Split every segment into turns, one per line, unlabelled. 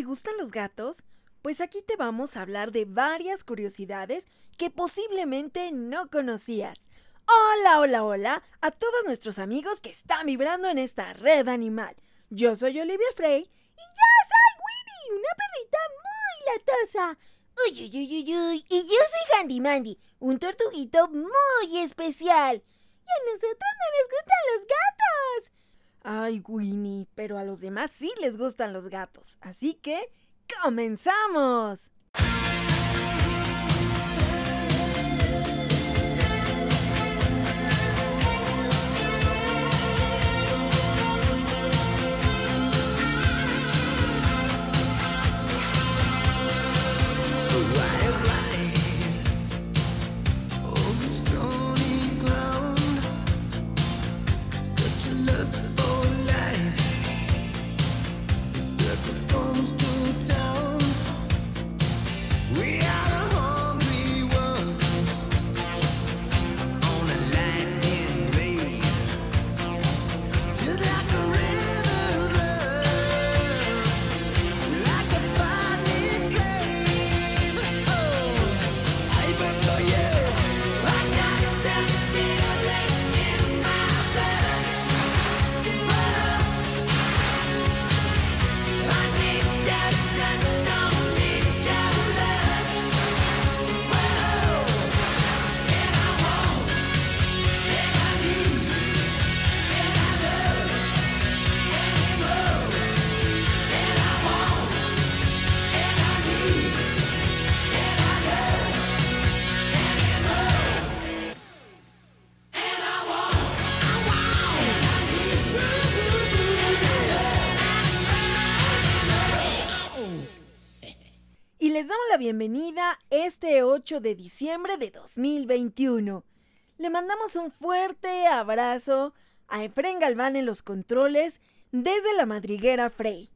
¿Te gustan los gatos? Pues aquí te vamos a hablar de varias curiosidades que posiblemente no conocías. Hola, hola, hola a todos nuestros amigos que están vibrando en esta red animal. Yo soy Olivia Frey y yo soy Winnie, una perrita muy latosa.
Uy, uy, uy, uy, uy. Y yo soy Handy Mandy, un tortuguito muy especial. Y a nosotros no nos gustan los gatos.
Ay, Winnie, pero a los demás sí les gustan los gatos. Así que, ¡comenzamos! Bienvenida este 8 de diciembre de 2021. Le mandamos un fuerte abrazo a Efren Galván en los controles desde la madriguera Frey.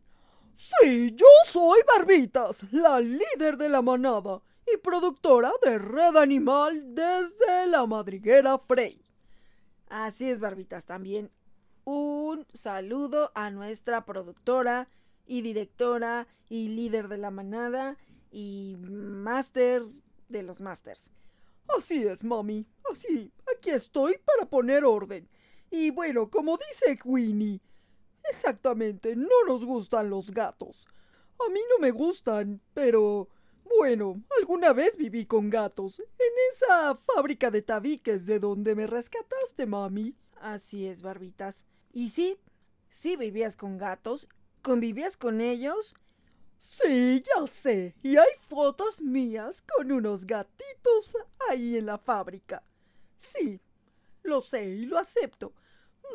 Sí, yo soy Barbitas, la líder de la manada y productora de Red Animal desde la madriguera Frey.
Así es, Barbitas, también un saludo a nuestra productora y directora y líder de la manada, y máster de los masters.
Así es, mami. Así. Aquí estoy para poner orden. Y bueno, como dice Queenie, exactamente, no nos gustan los gatos. A mí no me gustan, pero bueno, alguna vez viví con gatos en esa fábrica de tabiques de donde me rescataste, mami.
Así es, barbitas. Y sí, sí vivías con gatos, convivías con ellos
Sí, ya sé. Y hay fotos mías con unos gatitos ahí en la fábrica. Sí, lo sé y lo acepto.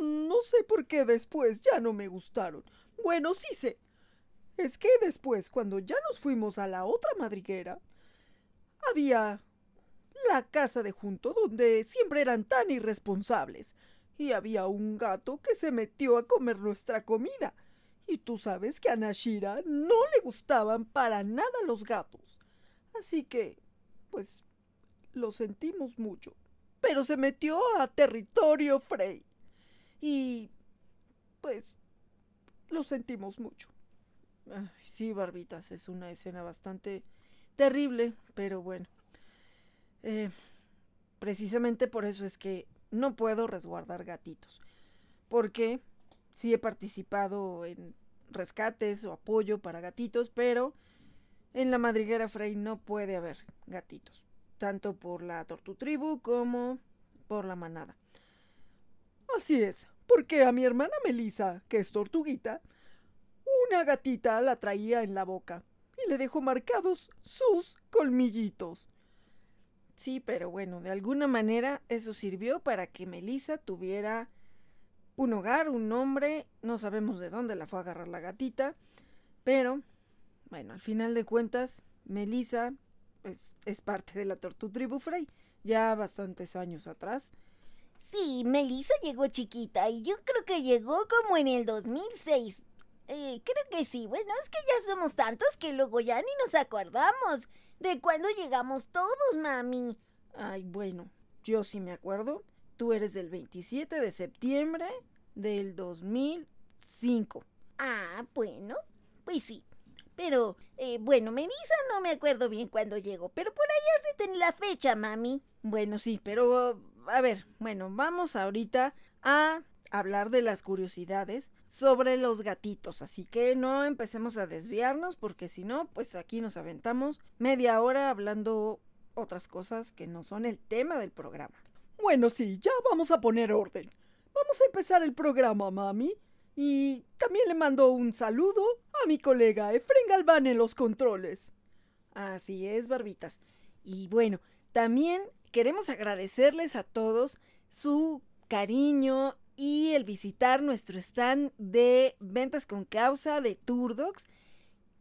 No sé por qué después ya no me gustaron. Bueno, sí sé. Es que después, cuando ya nos fuimos a la otra madriguera, había la casa de junto donde siempre eran tan irresponsables. Y había un gato que se metió a comer nuestra comida. Y tú sabes que a Nashira no le gustaban para nada los gatos. Así que, pues, lo sentimos mucho. Pero se metió a territorio Frey. Y, pues, lo sentimos mucho.
sí, Barbitas, es una escena bastante terrible, pero bueno. Eh, precisamente por eso es que no puedo resguardar gatitos. Porque sí he participado en rescates o apoyo para gatitos, pero en la madriguera Frey no puede haber gatitos, tanto por la tortutribu como por la manada.
Así es, porque a mi hermana Melisa, que es tortuguita, una gatita la traía en la boca y le dejó marcados sus colmillitos.
Sí, pero bueno, de alguna manera eso sirvió para que Melisa tuviera un hogar, un nombre, no sabemos de dónde la fue a agarrar la gatita, pero bueno, al final de cuentas, Melissa pues, es parte de la Tortutribu Frey, ya bastantes años atrás.
Sí, Melissa llegó chiquita y yo creo que llegó como en el 2006. Eh, creo que sí, bueno, es que ya somos tantos que luego ya ni nos acordamos de cuándo llegamos todos, mami.
Ay, bueno, yo sí me acuerdo. Tú eres del 27 de septiembre del 2005.
Ah, bueno, pues sí. Pero, eh, bueno, Melissa no me acuerdo bien cuándo llegó, pero por allá se tiene la fecha, mami.
Bueno, sí, pero a ver, bueno, vamos ahorita a hablar de las curiosidades sobre los gatitos, así que no empecemos a desviarnos porque si no, pues aquí nos aventamos media hora hablando otras cosas que no son el tema del programa.
Bueno, sí, ya vamos a poner orden. Vamos a empezar el programa, mami. Y también le mando un saludo a mi colega Efren Galván en los controles.
Así es, barbitas. Y bueno, también queremos agradecerles a todos su cariño y el visitar nuestro stand de ventas con causa de Turdox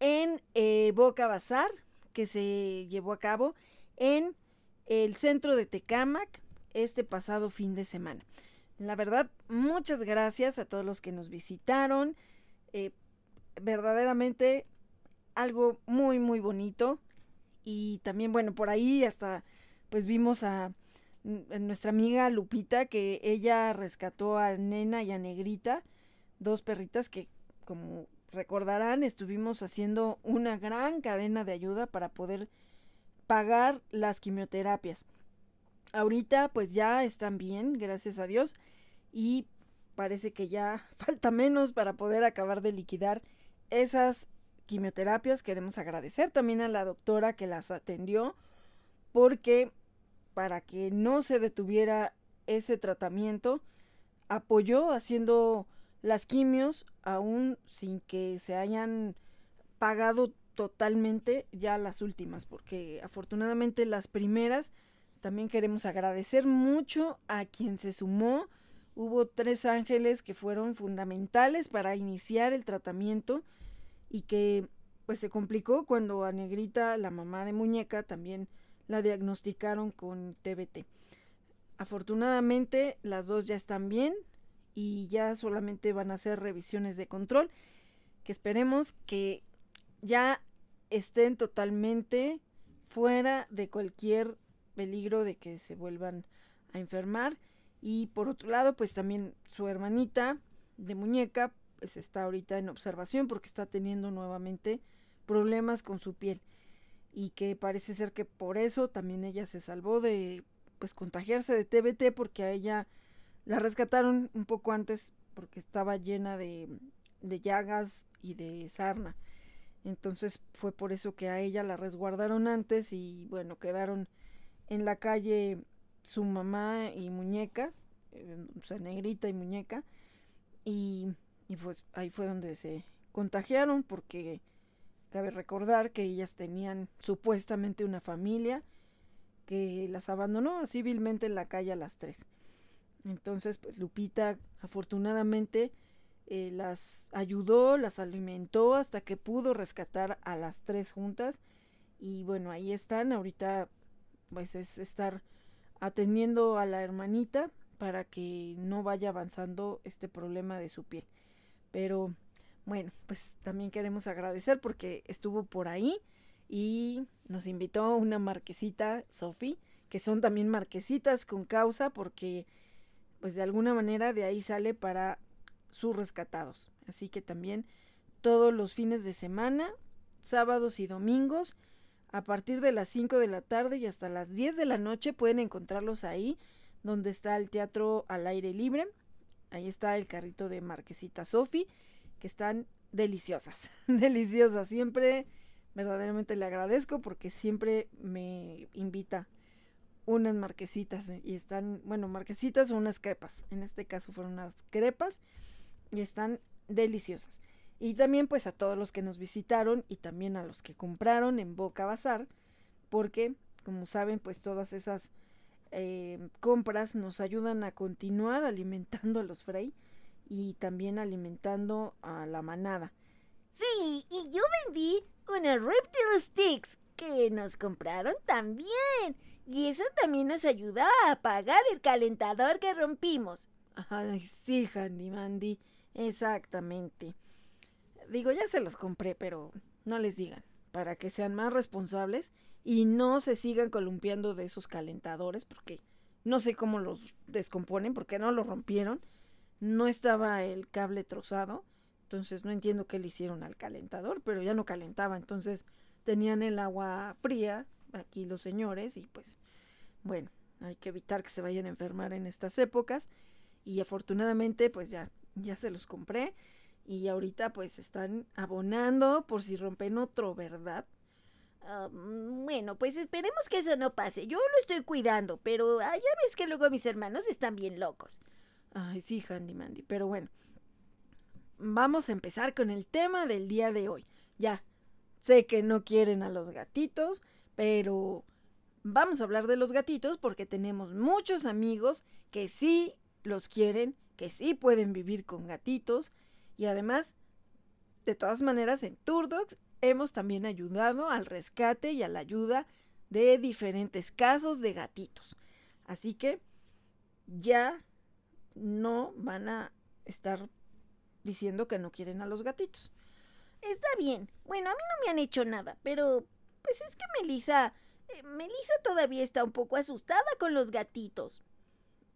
en eh, Boca Bazar, que se llevó a cabo en el centro de Tecámac este pasado fin de semana. La verdad, muchas gracias a todos los que nos visitaron. Eh, verdaderamente algo muy, muy bonito. Y también, bueno, por ahí hasta pues vimos a nuestra amiga Lupita que ella rescató a Nena y a Negrita, dos perritas que como recordarán estuvimos haciendo una gran cadena de ayuda para poder pagar las quimioterapias. Ahorita pues ya están bien, gracias a Dios, y parece que ya falta menos para poder acabar de liquidar esas quimioterapias. Queremos agradecer también a la doctora que las atendió porque para que no se detuviera ese tratamiento, apoyó haciendo las quimios aún sin que se hayan pagado totalmente ya las últimas, porque afortunadamente las primeras también queremos agradecer mucho a quien se sumó. Hubo tres ángeles que fueron fundamentales para iniciar el tratamiento y que pues se complicó cuando a Negrita, la mamá de muñeca, también la diagnosticaron con TBT. Afortunadamente las dos ya están bien y ya solamente van a hacer revisiones de control que esperemos que ya estén totalmente fuera de cualquier peligro de que se vuelvan a enfermar. Y por otro lado, pues también su hermanita de muñeca, pues está ahorita en observación porque está teniendo nuevamente problemas con su piel. Y que parece ser que por eso también ella se salvó de pues contagiarse de TBT porque a ella la rescataron un poco antes porque estaba llena de, de llagas y de sarna. Entonces fue por eso que a ella la resguardaron antes y bueno, quedaron en la calle su mamá y muñeca, eh, o sea, negrita y muñeca, y, y pues ahí fue donde se contagiaron porque cabe recordar que ellas tenían supuestamente una familia que las abandonó civilmente en la calle a las tres. Entonces, pues Lupita afortunadamente eh, las ayudó, las alimentó hasta que pudo rescatar a las tres juntas. Y bueno, ahí están. Ahorita pues es estar atendiendo a la hermanita para que no vaya avanzando este problema de su piel. Pero bueno, pues también queremos agradecer porque estuvo por ahí y nos invitó una marquesita, Sofi, que son también marquesitas con causa porque pues de alguna manera de ahí sale para sus rescatados. Así que también todos los fines de semana, sábados y domingos, a partir de las 5 de la tarde y hasta las 10 de la noche pueden encontrarlos ahí, donde está el teatro al aire libre. Ahí está el carrito de Marquesita Sofi, que están deliciosas, deliciosas. Siempre verdaderamente le agradezco porque siempre me invita unas marquesitas y están, bueno, marquesitas o unas crepas. En este caso fueron unas crepas y están deliciosas. Y también pues a todos los que nos visitaron y también a los que compraron en Boca Bazar, porque como saben pues todas esas eh, compras nos ayudan a continuar alimentando a los Frey y también alimentando a la manada.
Sí, y yo vendí unas Reptile Sticks que nos compraron también. Y eso también nos ayuda a apagar el calentador que rompimos.
Ay, sí, Handy Mandy, exactamente. Digo, ya se los compré, pero no les digan, para que sean más responsables y no se sigan columpiando de esos calentadores, porque no sé cómo los descomponen, porque no los rompieron, no estaba el cable trozado, Entonces no entiendo qué le hicieron al calentador, pero ya no calentaba. Entonces tenían el agua fría aquí los señores y pues bueno, hay que evitar que se vayan a enfermar en estas épocas. Y afortunadamente pues ya, ya se los compré y ahorita pues están abonando por si rompen otro, ¿verdad?
Ah, mm, bueno, pues esperemos que eso no pase. Yo lo estoy cuidando, pero ah, ya ves que luego mis hermanos están bien locos.
Ay, sí, Handy Mandy, pero bueno. Vamos a empezar con el tema del día de hoy. Ya, sé que no quieren a los gatitos, pero vamos a hablar de los gatitos porque tenemos muchos amigos que sí los quieren, que sí pueden vivir con gatitos y además, de todas maneras, en Turdocs hemos también ayudado al rescate y a la ayuda de diferentes casos de gatitos. Así que ya no van a estar diciendo que no quieren a los gatitos.
Está bien. Bueno, a mí no me han hecho nada, pero pues es que Melissa, eh, Melissa todavía está un poco asustada con los gatitos.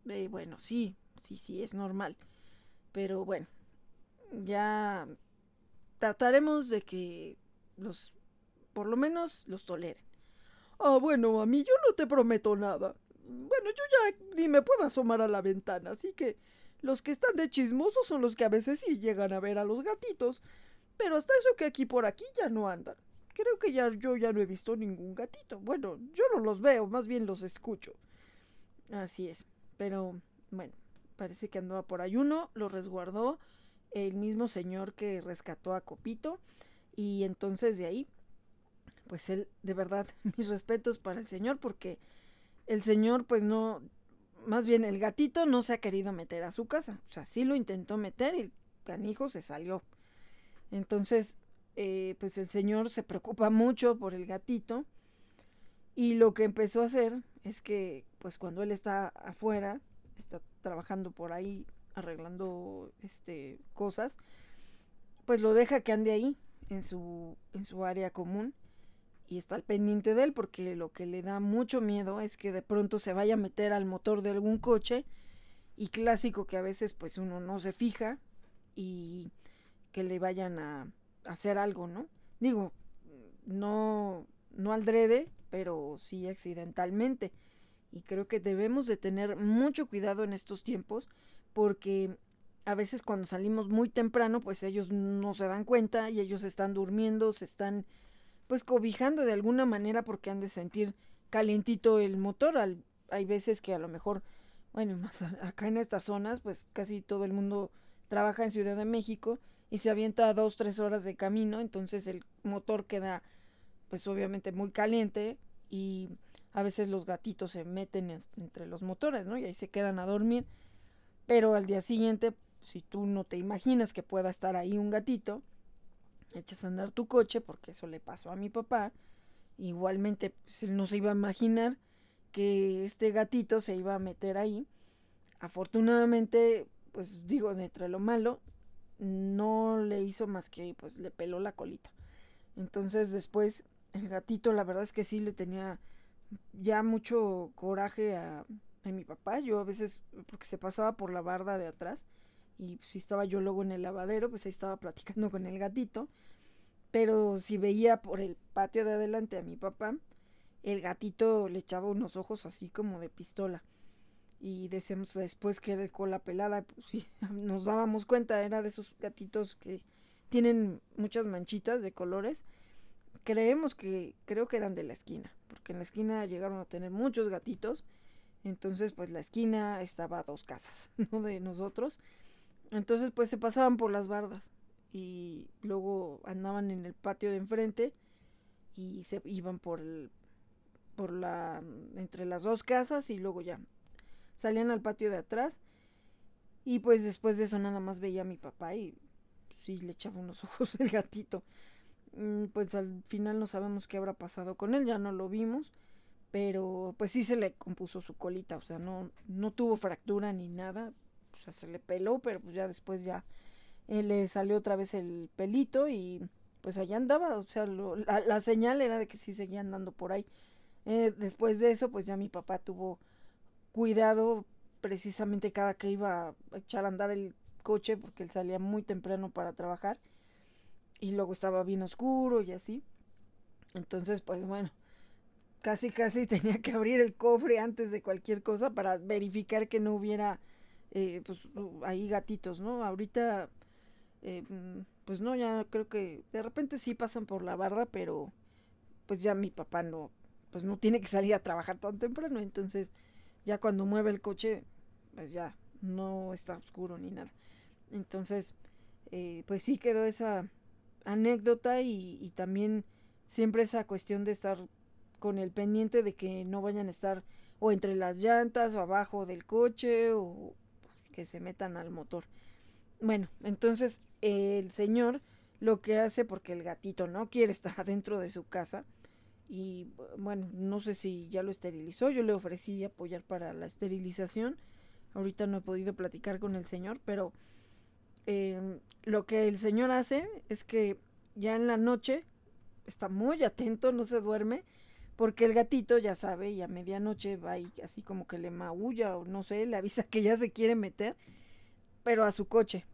Eh, bueno, sí, sí, sí, es normal. Pero bueno, ya trataremos de que los, por lo menos los toleren.
Ah, bueno, a mí yo no te prometo nada. Bueno, yo ya ni me puedo asomar a la ventana, así que los que están de chismosos son los que a veces sí llegan a ver a los gatitos. Pero hasta eso que aquí por aquí ya no andan. Creo que ya yo ya no he visto ningún gatito. Bueno, yo no los veo, más bien los escucho.
Así es. Pero bueno, parece que andaba por ahí uno, lo resguardó el mismo señor que rescató a Copito. Y entonces de ahí, pues él, de verdad, mis respetos para el señor, porque el señor, pues no, más bien el gatito no se ha querido meter a su casa. O sea, sí lo intentó meter y el canijo se salió. Entonces, eh, pues el señor se preocupa mucho por el gatito. Y lo que empezó a hacer es que, pues cuando él está afuera, está trabajando por ahí arreglando este cosas, pues lo deja que ande ahí en su en su área común y está al pendiente de él porque lo que le da mucho miedo es que de pronto se vaya a meter al motor de algún coche y clásico que a veces pues uno no se fija y que le vayan a hacer algo, ¿no? Digo, no no al drede, pero sí accidentalmente. Y creo que debemos de tener mucho cuidado en estos tiempos porque a veces cuando salimos muy temprano, pues ellos no se dan cuenta y ellos están durmiendo, se están pues cobijando de alguna manera porque han de sentir calientito el motor. hay veces que a lo mejor, bueno, más acá en estas zonas, pues casi todo el mundo trabaja en Ciudad de México y se avienta dos, tres horas de camino, entonces el motor queda pues obviamente muy caliente y a veces los gatitos se meten entre los motores, ¿no? Y ahí se quedan a dormir pero al día siguiente, si tú no te imaginas que pueda estar ahí un gatito, echas a andar tu coche, porque eso le pasó a mi papá. Igualmente, pues, él no se iba a imaginar que este gatito se iba a meter ahí. Afortunadamente, pues digo, entre lo malo, no le hizo más que, pues le peló la colita. Entonces después, el gatito, la verdad es que sí le tenía ya mucho coraje a, de mi papá. Yo a veces, porque se pasaba por la barda de atrás, y si estaba yo luego en el lavadero, pues ahí estaba platicando con el gatito. Pero si veía por el patio de adelante a mi papá, el gatito le echaba unos ojos así como de pistola. Y decíamos después que era el cola pelada, pues sí, nos dábamos cuenta, era de esos gatitos que tienen muchas manchitas de colores. Creemos que, creo que eran de la esquina, porque en la esquina llegaron a tener muchos gatitos entonces, pues la esquina estaba a dos casas, ¿no? De nosotros. Entonces, pues se pasaban por las bardas y luego andaban en el patio de enfrente y se iban por el, por la entre las dos casas y luego ya salían al patio de atrás y pues después de eso nada más veía a mi papá y sí le echaba unos ojos el gatito. Mm, pues al final no sabemos qué habrá pasado con él, ya no lo vimos pero pues sí se le compuso su colita, o sea, no, no tuvo fractura ni nada, o sea, se le peló, pero pues ya después ya eh, le salió otra vez el pelito y pues allá andaba, o sea, la, señal era de que sí seguía andando por ahí. Eh, después de eso, pues ya mi papá tuvo cuidado precisamente cada que iba a echar a andar el coche porque él salía muy temprano para trabajar y luego estaba bien oscuro y así. Entonces, pues bueno, casi casi tenía que abrir el cofre antes de cualquier cosa para verificar que no hubiera eh, pues ahí gatitos, ¿no? Ahorita eh, mm, pues no, ya creo que de repente sí pasan por la barda, pero pues ya mi papá no, pues no tiene que salir a trabajar tan temprano, entonces ya cuando mueve el coche, pues ya no está oscuro ni nada. Entonces, eh, pues sí quedó esa anécdota y, y también siempre esa cuestión de estar con el pendiente de que no vayan a estar o entre las llantas o abajo del coche o que se metan al motor. Bueno, entonces el señor lo que hace porque el gatito no quiere estar adentro de su casa y bueno, no sé si ya lo esterilizó, yo le ofrecí apoyar para la esterilización, ahorita no he podido platicar con el señor, pero em, lo que el señor hace es que ya en la noche está muy atento, no se duerme, porque el gatito ya sabe y a medianoche va y así como que le maulla o no sé, le avisa que ya se quiere meter, pero a su coche.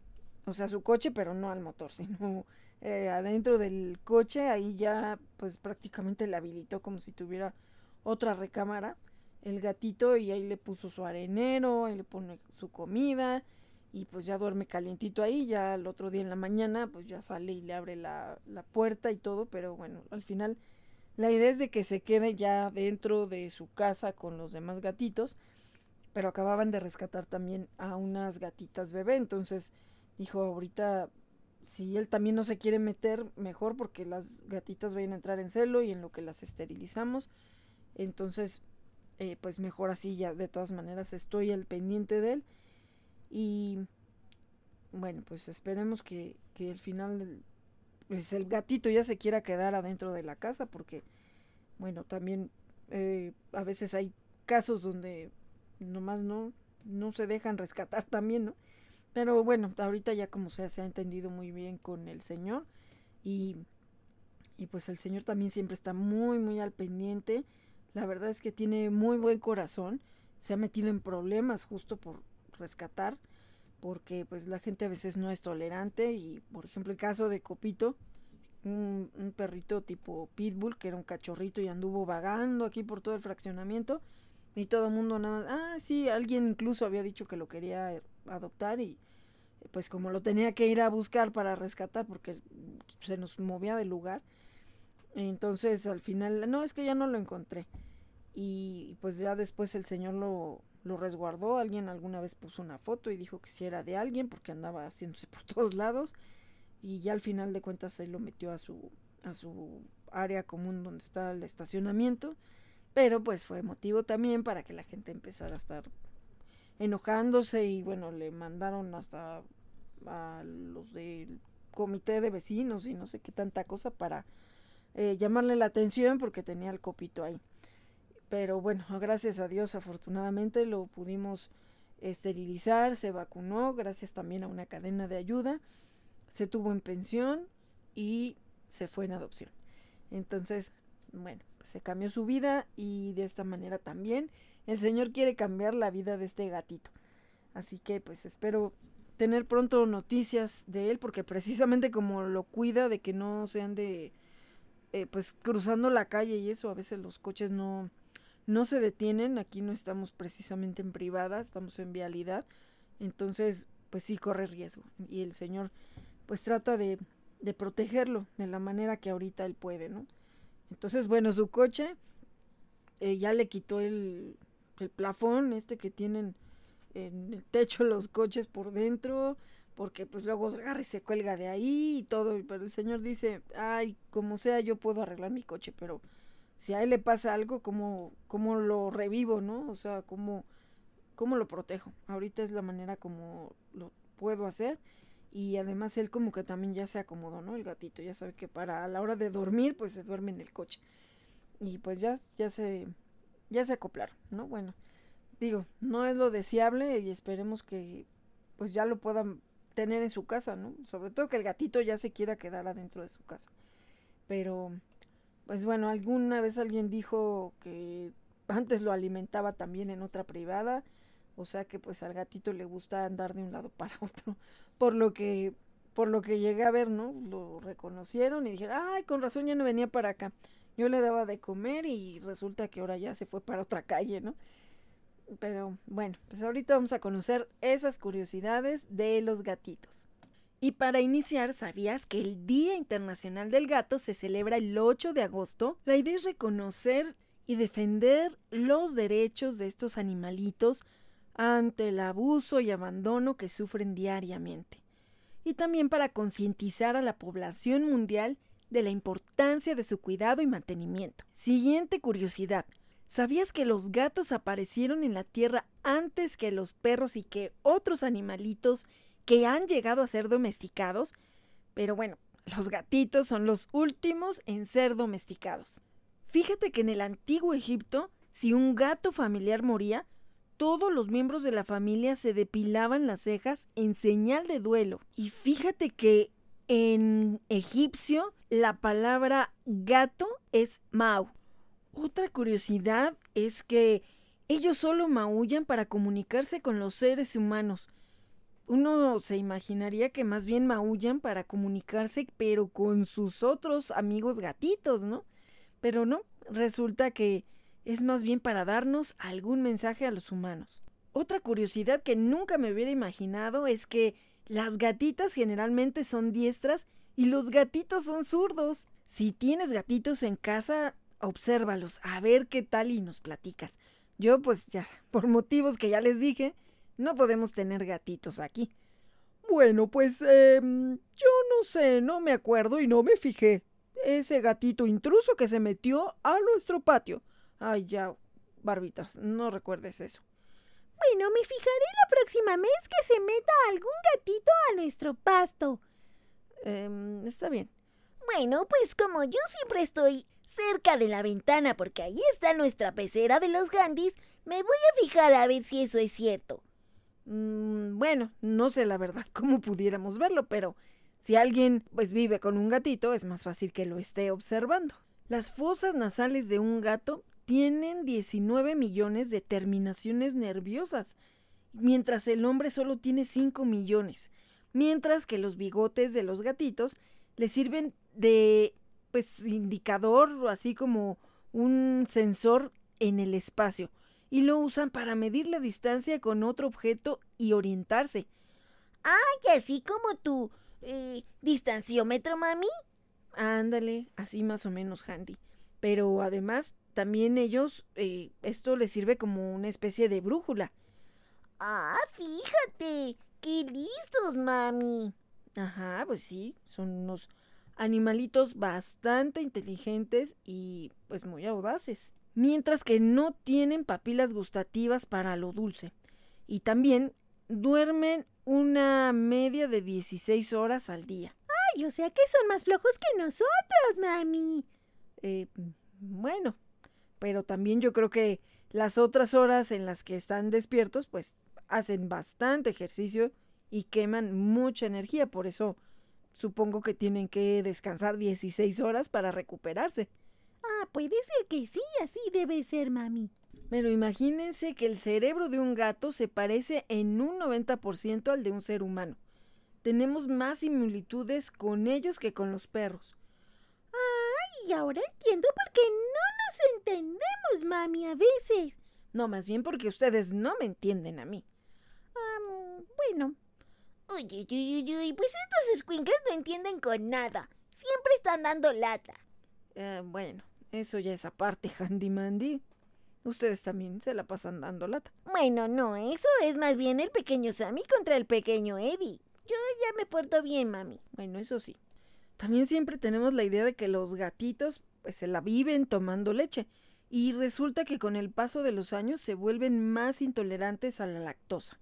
O sea, su coche, pero no al motor, sino eh, adentro del coche, ahí ya pues prácticamente le habilitó como si tuviera otra recámara el gatito y ahí le puso su arenero, ahí le pone su comida y pues ya duerme calientito ahí, ya el otro día en la mañana pues ya sale y le abre la, la puerta y todo, pero bueno, al final la idea es de que se quede ya dentro de su casa con los demás gatitos, pero acababan de rescatar también a unas gatitas bebé, entonces dijo ahorita si él también no se quiere meter, mejor porque las gatitas vayan a entrar en celo y en lo que las esterilizamos. Entonces, eh, pues mejor así ya de todas maneras estoy al pendiente de él. Y bueno, pues esperemos que, que al final pues el gatito ya se quiera quedar adentro de la casa porque, bueno, también eh, a veces hay casos donde nomás no, no se dejan rescatar también, ¿no? Pero bueno, ahorita ya como sea, se ha entendido muy bien con el Señor y, y pues el Señor también siempre está muy, muy al pendiente. La verdad es que tiene muy buen corazón. Se ha metido en problemas justo por rescatar, porque pues la gente a veces no es tolerante y por ejemplo el caso de Copito, un, perrito tipo pitbull que era un cachorrito y anduvo vagando aquí por todo el fraccionamiento y todo el mundo nada más, ah sí, alguien incluso había dicho que lo quería adoptar y pues como lo tenía que ir a buscar para rescatar porque se nos movía del lugar. Entonces al final, no, es que ya no lo encontré. Y pues ya después el señor lo, lo resguardó. Alguien alguna vez puso una foto y dijo que si era de alguien porque andaba haciéndose por todos lados. Y ya al final de cuentas se lo metió a su, a su área común donde está el estacionamiento. Pero pues fue motivo también para que la gente empezara a estar enojándose y bueno, le mandaron hasta a los del comité de vecinos y no sé qué tanta cosa para eh, llamarle la atención porque tenía el copito ahí. Pero bueno, gracias a Dios afortunadamente lo pudimos esterilizar, se vacunó, gracias también a una cadena de ayuda, se tuvo en pensión y se fue en adopción. Entonces, bueno, pues se cambió su vida y de esta manera también el Señor quiere cambiar la vida de este gatito. Así que pues espero tener pronto noticias de él porque precisamente como lo cuida de que no sean de eh, pues cruzando la calle y eso a veces los coches no no se detienen aquí no estamos precisamente en privada estamos en vialidad entonces pues sí corre riesgo y el señor pues trata de, de protegerlo de la manera que ahorita él puede no entonces bueno su coche eh, ya le quitó el el plafón este que tienen en el techo los coches por dentro, porque pues luego agarra y se cuelga de ahí y todo, pero el señor dice, ay, como sea, yo puedo arreglar mi coche, pero si a él le pasa algo, ¿cómo, cómo lo revivo, no? O sea, ¿cómo, ¿cómo lo protejo? Ahorita es la manera como lo puedo hacer y además él como que también ya se acomodó, ¿no? El gatito, ya sabe que para a la hora de dormir, pues se duerme en el coche. Y pues ya, ya se, ya se acoplaron, ¿no? Bueno, digo, no es lo deseable y esperemos que pues ya lo puedan tener en su casa, ¿no? Sobre todo que el gatito ya se quiera quedar adentro de su casa. Pero, pues bueno, alguna vez alguien dijo que antes lo alimentaba también en otra privada. O sea que pues al gatito le gusta andar de un lado para otro. Por lo que, por lo que llegué a ver, ¿no? Lo reconocieron y dijeron, ay, con razón ya no venía para acá. Yo le daba de comer y resulta que ahora ya se fue para otra calle, ¿no? Pero bueno, pues ahorita vamos a conocer esas curiosidades de los gatitos. Y para iniciar, ¿sabías que el Día Internacional del Gato se celebra el 8 de agosto? La idea es reconocer y defender los derechos de estos animalitos ante el abuso y abandono que sufren diariamente. Y también para concientizar a la población mundial de la importancia de su cuidado y mantenimiento. Siguiente curiosidad. ¿Sabías que los gatos aparecieron en la Tierra antes que los perros y que otros animalitos que han llegado a ser domesticados? Pero bueno, los gatitos son los últimos en ser domesticados. Fíjate que en el antiguo Egipto, si un gato familiar moría, todos los miembros de la familia se depilaban las cejas en señal de duelo. Y fíjate que en egipcio la palabra gato es mau, otra curiosidad es que ellos solo maullan para comunicarse con los seres humanos. Uno se imaginaría que más bien maullan para comunicarse, pero con sus otros amigos gatitos, ¿no? Pero no, resulta que es más bien para darnos algún mensaje a los humanos. Otra curiosidad que nunca me hubiera imaginado es que las gatitas generalmente son diestras y los gatitos son zurdos. Si tienes gatitos en casa, obsérvalos, a ver qué tal y nos platicas. Yo, pues ya, por motivos que ya les dije, no podemos tener gatitos aquí.
Bueno, pues eh, yo no sé, no me acuerdo y no me fijé. Ese gatito intruso que se metió a nuestro patio.
Ay, ya, barbitas, no recuerdes eso.
Bueno, me fijaré la próxima vez que se meta algún gatito a nuestro pasto.
Eh, está bien.
Bueno, pues como yo siempre estoy cerca de la ventana porque ahí está nuestra pecera de los Gandhis, me voy a fijar a ver si eso es cierto.
Mm, bueno, no sé la verdad cómo pudiéramos verlo, pero si alguien pues vive con un gatito es más fácil que lo esté observando. Las fosas nasales de un gato tienen 19 millones de terminaciones nerviosas, mientras el hombre solo tiene 5 millones, mientras que los bigotes de los gatitos le sirven de pues indicador, así como un sensor en el espacio, y lo usan para medir la distancia con otro objeto y orientarse.
¡Ay, así como tu eh, distanciómetro, mami!
Ándale, así más o menos, Handy. Pero además, también ellos, eh, esto les sirve como una especie de brújula.
¡Ah, fíjate! ¡Qué listos, mami!
Ajá, pues sí, son unos animalitos bastante inteligentes y pues muy audaces, mientras que no tienen papilas gustativas para lo dulce. Y también duermen una media de 16 horas al día.
Ay, o sea que son más flojos que nosotros, mami.
Eh, bueno, pero también yo creo que las otras horas en las que están despiertos, pues hacen bastante ejercicio y queman mucha energía, por eso Supongo que tienen que descansar 16 horas para recuperarse.
Ah, puede ser que sí, así debe ser, mami.
Pero imagínense que el cerebro de un gato se parece en un 90% al de un ser humano. Tenemos más similitudes con ellos que con los perros.
Ay, ahora entiendo por qué no nos entendemos, mami, a veces.
No, más bien porque ustedes no me entienden a mí.
Ah, bueno, Uy, uy, uy, uy, pues estos escuincles no entienden con nada. Siempre están dando lata.
Eh, bueno, eso ya es aparte, Handy Mandy. Ustedes también se la pasan dando lata.
Bueno, no, eso es más bien el pequeño Sammy contra el pequeño Eddie. Yo ya me porto bien, mami.
Bueno, eso sí. También siempre tenemos la idea de que los gatitos pues se la viven tomando leche. Y resulta que con el paso de los años se vuelven más intolerantes a la lactosa.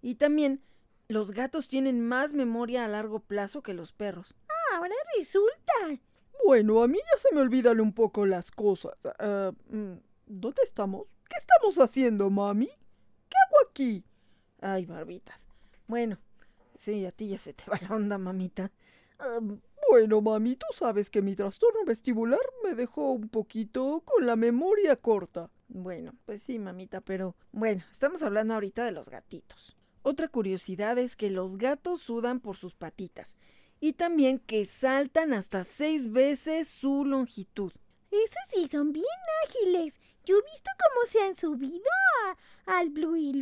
Y también los gatos tienen más memoria a largo plazo que los perros.
Ah, ahora resulta.
Bueno, a mí ya se me olvidan un poco las cosas. Ah, mm, ¿Dónde estamos? ¿Qué estamos haciendo, mami? ¿Qué hago aquí?
Ay, barbitas. Bueno, sí, a ti ya se te va la onda, mamita.
Ah, bueno, mami, tú sabes que mi trastorno vestibular me dejó un poquito con la memoria corta.
Bueno, pues sí, mamita, pero bueno, estamos hablando ahorita de los gatitos. Otra curiosidad es que los gatos sudan por sus patitas y también que saltan hasta seis veces su longitud.
Esos sí son bien ágiles. Yo he visto cómo se han subido al Blue y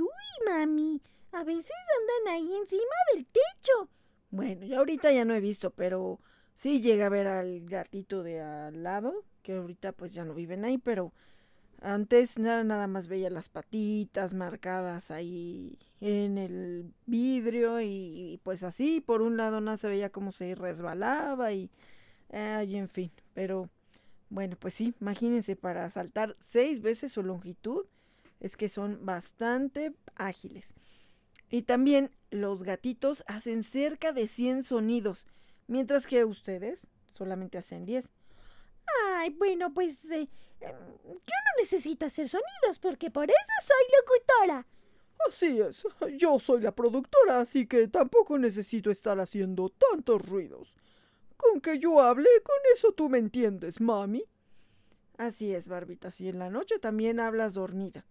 mami. A veces andan ahí encima del techo.
Bueno, yo ahorita ya no he visto, pero sí llega a ver al gatito de al lado, que ahorita pues ya no viven ahí, pero antes nada, nada más veía las patitas marcadas ahí en el vidrio y, pues así, por un lado no se veía cómo se resbalaba y, ay, en fin, pero bueno, pues sí, imagínense para saltar seis veces su longitud, es que son bastante ágiles. Y también los gatitos hacen cerca de 100 sonidos, mientras que ustedes solamente hacen 10.
Ay, bueno, pues eh, yo no necesito hacer sonidos porque por eso soy locutora.
Así es, yo soy la productora, así que tampoco necesito estar haciendo tantos ruidos. Con que yo hable, con eso tú me entiendes, mami.
Así es, Barbita, si en la noche también hablas dormida.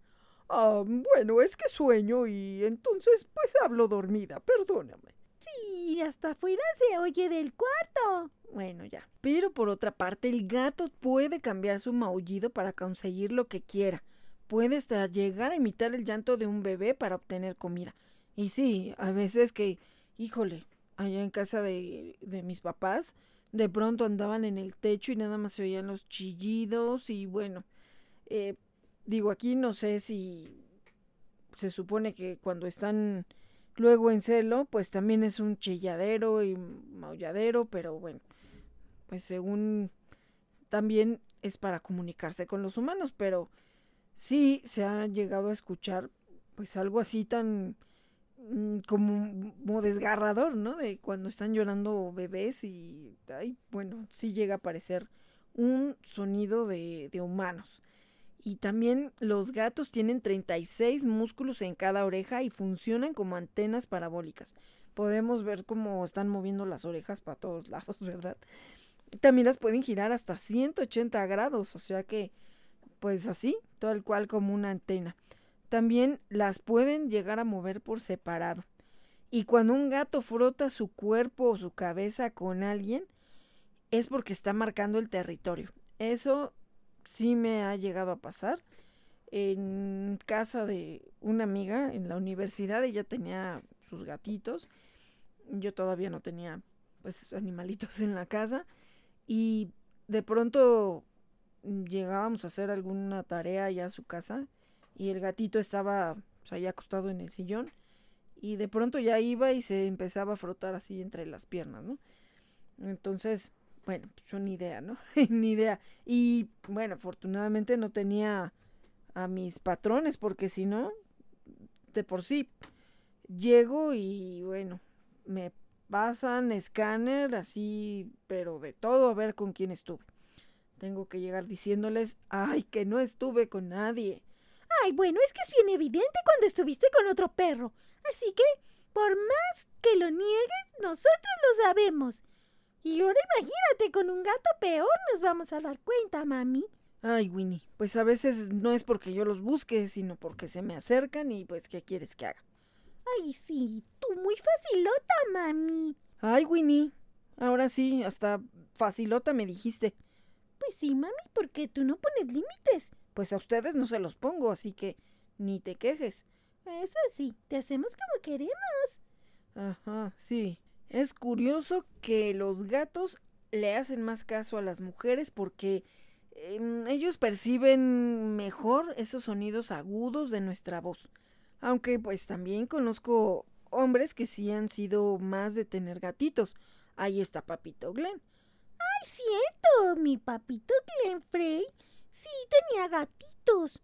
Ah, bueno, es que sueño y entonces pues hablo dormida, perdóname.
Sí, hasta afuera se oye del cuarto.
Bueno, ya. Pero por otra parte, el gato puede cambiar su maullido para conseguir lo que quiera. Puede hasta llegar a imitar el llanto de un bebé para obtener comida. Y sí, a veces que, híjole, allá en casa de, de mis papás, de pronto andaban en el techo y nada más se oían los chillidos y bueno, eh, digo aquí no sé si se supone que cuando están luego en celo, pues también es un chilladero y maulladero, pero bueno, pues según también es para comunicarse con los humanos, pero sí se ha llegado a escuchar pues algo así tan mm, como, desgarrador, ¿no? De cuando están llorando bebés y, ay, bueno, sí llega a parecer un sonido de, de humanos. Y también los gatos tienen 36 músculos en cada oreja y funcionan como antenas parabólicas. Podemos ver cómo están moviendo las orejas para todos lados, ¿verdad? También las pueden girar hasta 180 grados, o sea que, pues así, tal cual como una antena. También las pueden llegar a mover por separado. Y cuando un gato frota su cuerpo o su cabeza con alguien, es porque está marcando el territorio. Eso sí me ha llegado a pasar. En casa de una amiga en la universidad, ella tenía sus gatitos. Yo todavía no tenía pues animalitos en la casa y de pronto llegábamos a hacer alguna tarea allá a su casa y el gatito estaba pues, acostado en el sillón y de pronto ya iba y se empezaba a frotar así entre las piernas, ¿no? Entonces, bueno, pues ni idea, ¿no? ni idea. Y bueno, afortunadamente no tenía a mis patrones porque si no, de por sí, llego y bueno, me pasan escáner, así, pero de todo a ver con quién estuve. Tengo que llegar diciéndoles, ay, que no estuve con nadie.
Ay, bueno, es que es bien evidente cuando estuviste con otro perro. Así que, por más que lo niegues, nosotros lo sabemos. Y ahora imagínate, con un gato peor nos vamos a dar cuenta, mami.
Ay, Winnie, pues a veces no es porque yo los busque, sino porque se me acercan y pues, ¿qué quieres que haga?
Ay, sí, tú muy facilota, mami.
Ay, Winnie, ahora sí, hasta facilota me dijiste.
Pues sí, mami, porque tú no pones límites.
Pues a ustedes no se los pongo, así que ni te quejes.
Eso sí, te hacemos como queremos.
Ajá, sí. Es curioso que los gatos le hacen más caso a las mujeres porque em, ellos perciben mejor esos sonidos agudos de nuestra voz. Aunque pues también conozco hombres que sí han sido más de tener gatitos. Ahí está Papito Glenn.
¡Ay, cierto! Mi papito Glenn Frey sí tenía gatitos.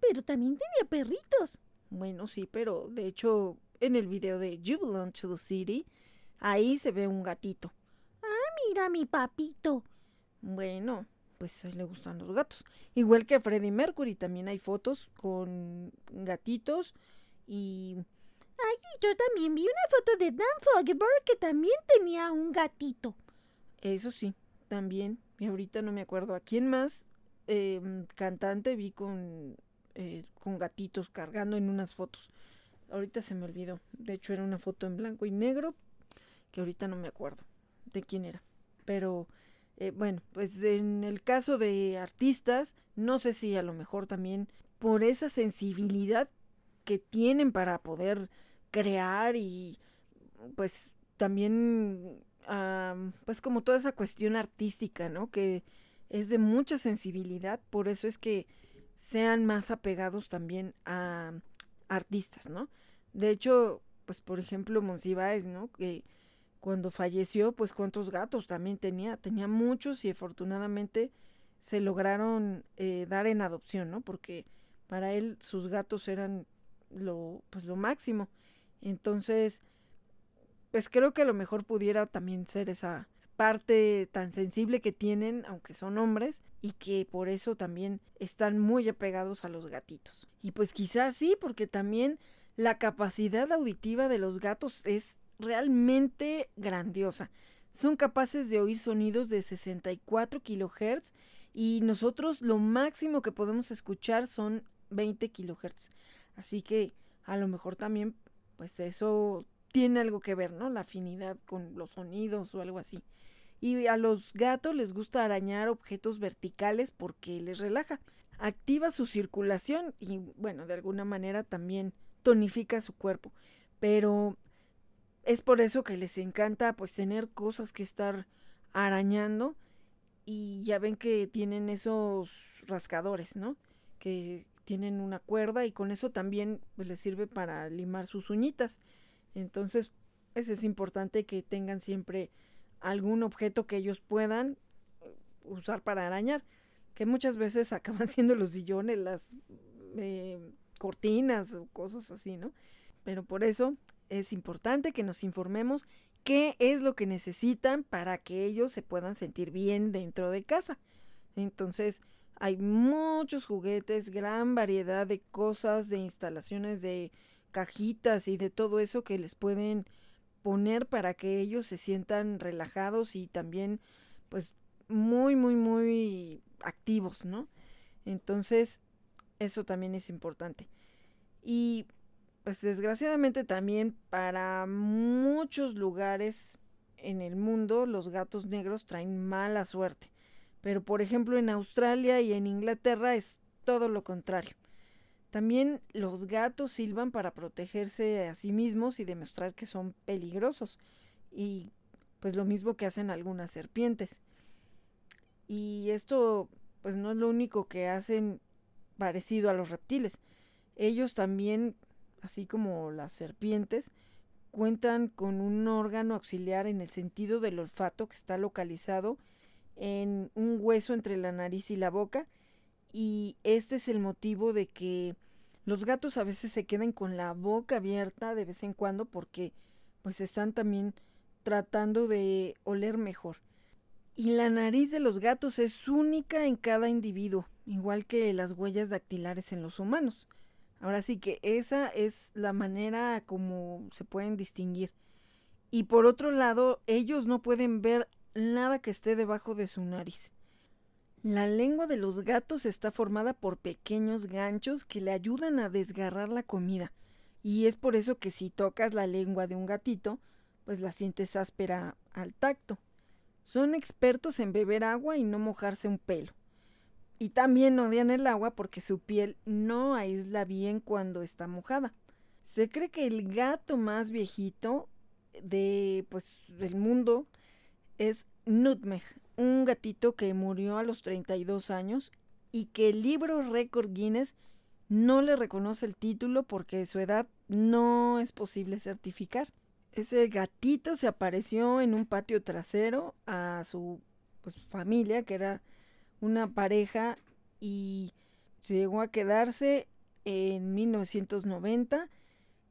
Pero también tenía perritos.
Bueno, sí, pero de hecho en el video de Jubilant to the City, ahí se ve un gatito.
Ah, mira mi papito.
Bueno, pues a le gustan los gatos. Igual que a Freddie Mercury, también hay fotos con gatitos y...
Ay, yo también vi una foto de Dan Fogelberg que también tenía un gatito.
Eso sí, también. Y ahorita no me acuerdo a quién más em, cantante vi con eh, con gatitos cargando en unas fotos. Ahorita se me olvidó. De hecho, era una foto en blanco y negro que ahorita no me acuerdo de quién era. Pero eh, bueno, pues en el caso de artistas, no sé si a lo mejor también por esa sensibilidad que tienen para poder crear y pues también pues como toda esa cuestión artística, ¿no? Que es de mucha sensibilidad, por eso es que sean más apegados también a artistas, ¿no? De hecho, pues por ejemplo, Monsiváis, ¿no? Que cuando falleció, pues cuántos gatos también tenía, tenía muchos y afortunadamente se lograron eh, dar en adopción, ¿no? Porque para él sus gatos eran lo, pues lo máximo. Entonces, pues creo que a lo mejor pudiera también ser esa parte tan sensible que tienen, aunque son hombres, y que por eso también están muy apegados a los gatitos. Y pues quizás sí, porque también la capacidad auditiva de los gatos es realmente grandiosa. Son capaces de oír sonidos de 64 kilohertz y nosotros lo máximo que podemos escuchar son 20 kilohertz. Así que a lo mejor también pues eso tiene algo que ver, ¿no? La afinidad con los sonidos o algo así. Y a los gatos les gusta arañar objetos verticales porque les relaja. Activa su circulación y bueno, de alguna manera también tonifica su cuerpo. Pero es por eso que les encanta pues tener cosas que estar arañando y ya ven que tienen esos rascadores, ¿no? Que tienen una cuerda y con eso también pues, les sirve para limar sus uñitas. Entonces, eso es importante que tengan siempre algún objeto que ellos puedan eh, usar para arañar, que muchas veces acaban siendo los sillones, las eh, cortinas o cosas así, ¿no? Pero por eso es importante que nos informemos qué es lo que necesitan para que ellos se puedan sentir bien dentro de casa. Entonces, hay muchos juguetes, gran variedad de cosas, de instalaciones de cajitas y de todo eso que les pueden poner para que ellos se sientan relajados y también pues muy muy muy activos, ¿no? Entonces, eso también es importante. Y pues desgraciadamente también para muchos lugares en el mundo los gatos negros traen mala suerte. Pero por ejemplo en Australia y en Inglaterra es todo lo contrario. También los gatos silban para protegerse a sí mismos y demostrar que son peligrosos. Y pues lo mismo que hacen algunas serpientes. Y esto pues no es lo único que hacen parecido a los reptiles. Ellos también, así como las serpientes, cuentan con un órgano auxiliar en el sentido del olfato que está localizado en un hueso entre la nariz y la boca y este es el motivo de que los gatos a veces se queden con la boca abierta de vez en cuando porque pues están también tratando de oler mejor. Y la nariz de los gatos es única en cada individuo, igual que las huellas dactilares en los humanos. Ahora sí que esa es la manera como se pueden distinguir. Y por otro lado, ellos no pueden ver nada que esté debajo de su nariz. La lengua de los gatos está formada por pequeños ganchos que le ayudan a desgarrar la comida, y es por eso que si tocas la lengua de un gatito, pues la sientes áspera al tacto. Son expertos en beber agua y no mojarse un pelo. Y también odian el agua porque su piel no aísla bien cuando está mojada. Se cree que el gato más viejito de pues del mundo es Nutmeg, un gatito que murió a los 32 años y que el libro récord Guinness no le reconoce el título porque su edad no es posible certificar. Ese gatito se apareció en un patio trasero a su pues, familia, que era una pareja, y llegó a quedarse en 1990,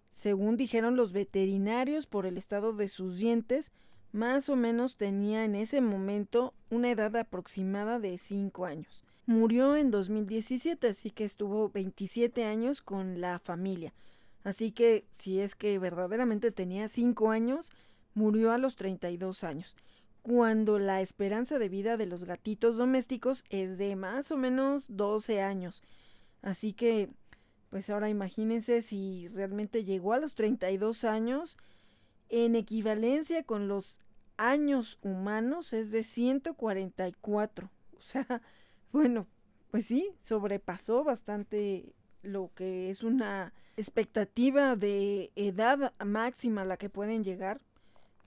según dijeron los veterinarios, por el estado de sus dientes, más o menos tenía en ese momento una edad aproximada de 5 años. Murió en 2017, así que estuvo 27 años con la familia. Así que si es que verdaderamente tenía 5 años, murió a los 32 años, cuando la esperanza de vida de los gatitos domésticos es de más o menos 12 años. Así que, pues ahora imagínense si realmente llegó a los 32 años en equivalencia con los años humanos es de 144. O sea, bueno, pues sí, sobrepasó bastante lo que es una expectativa de edad máxima a la que pueden llegar,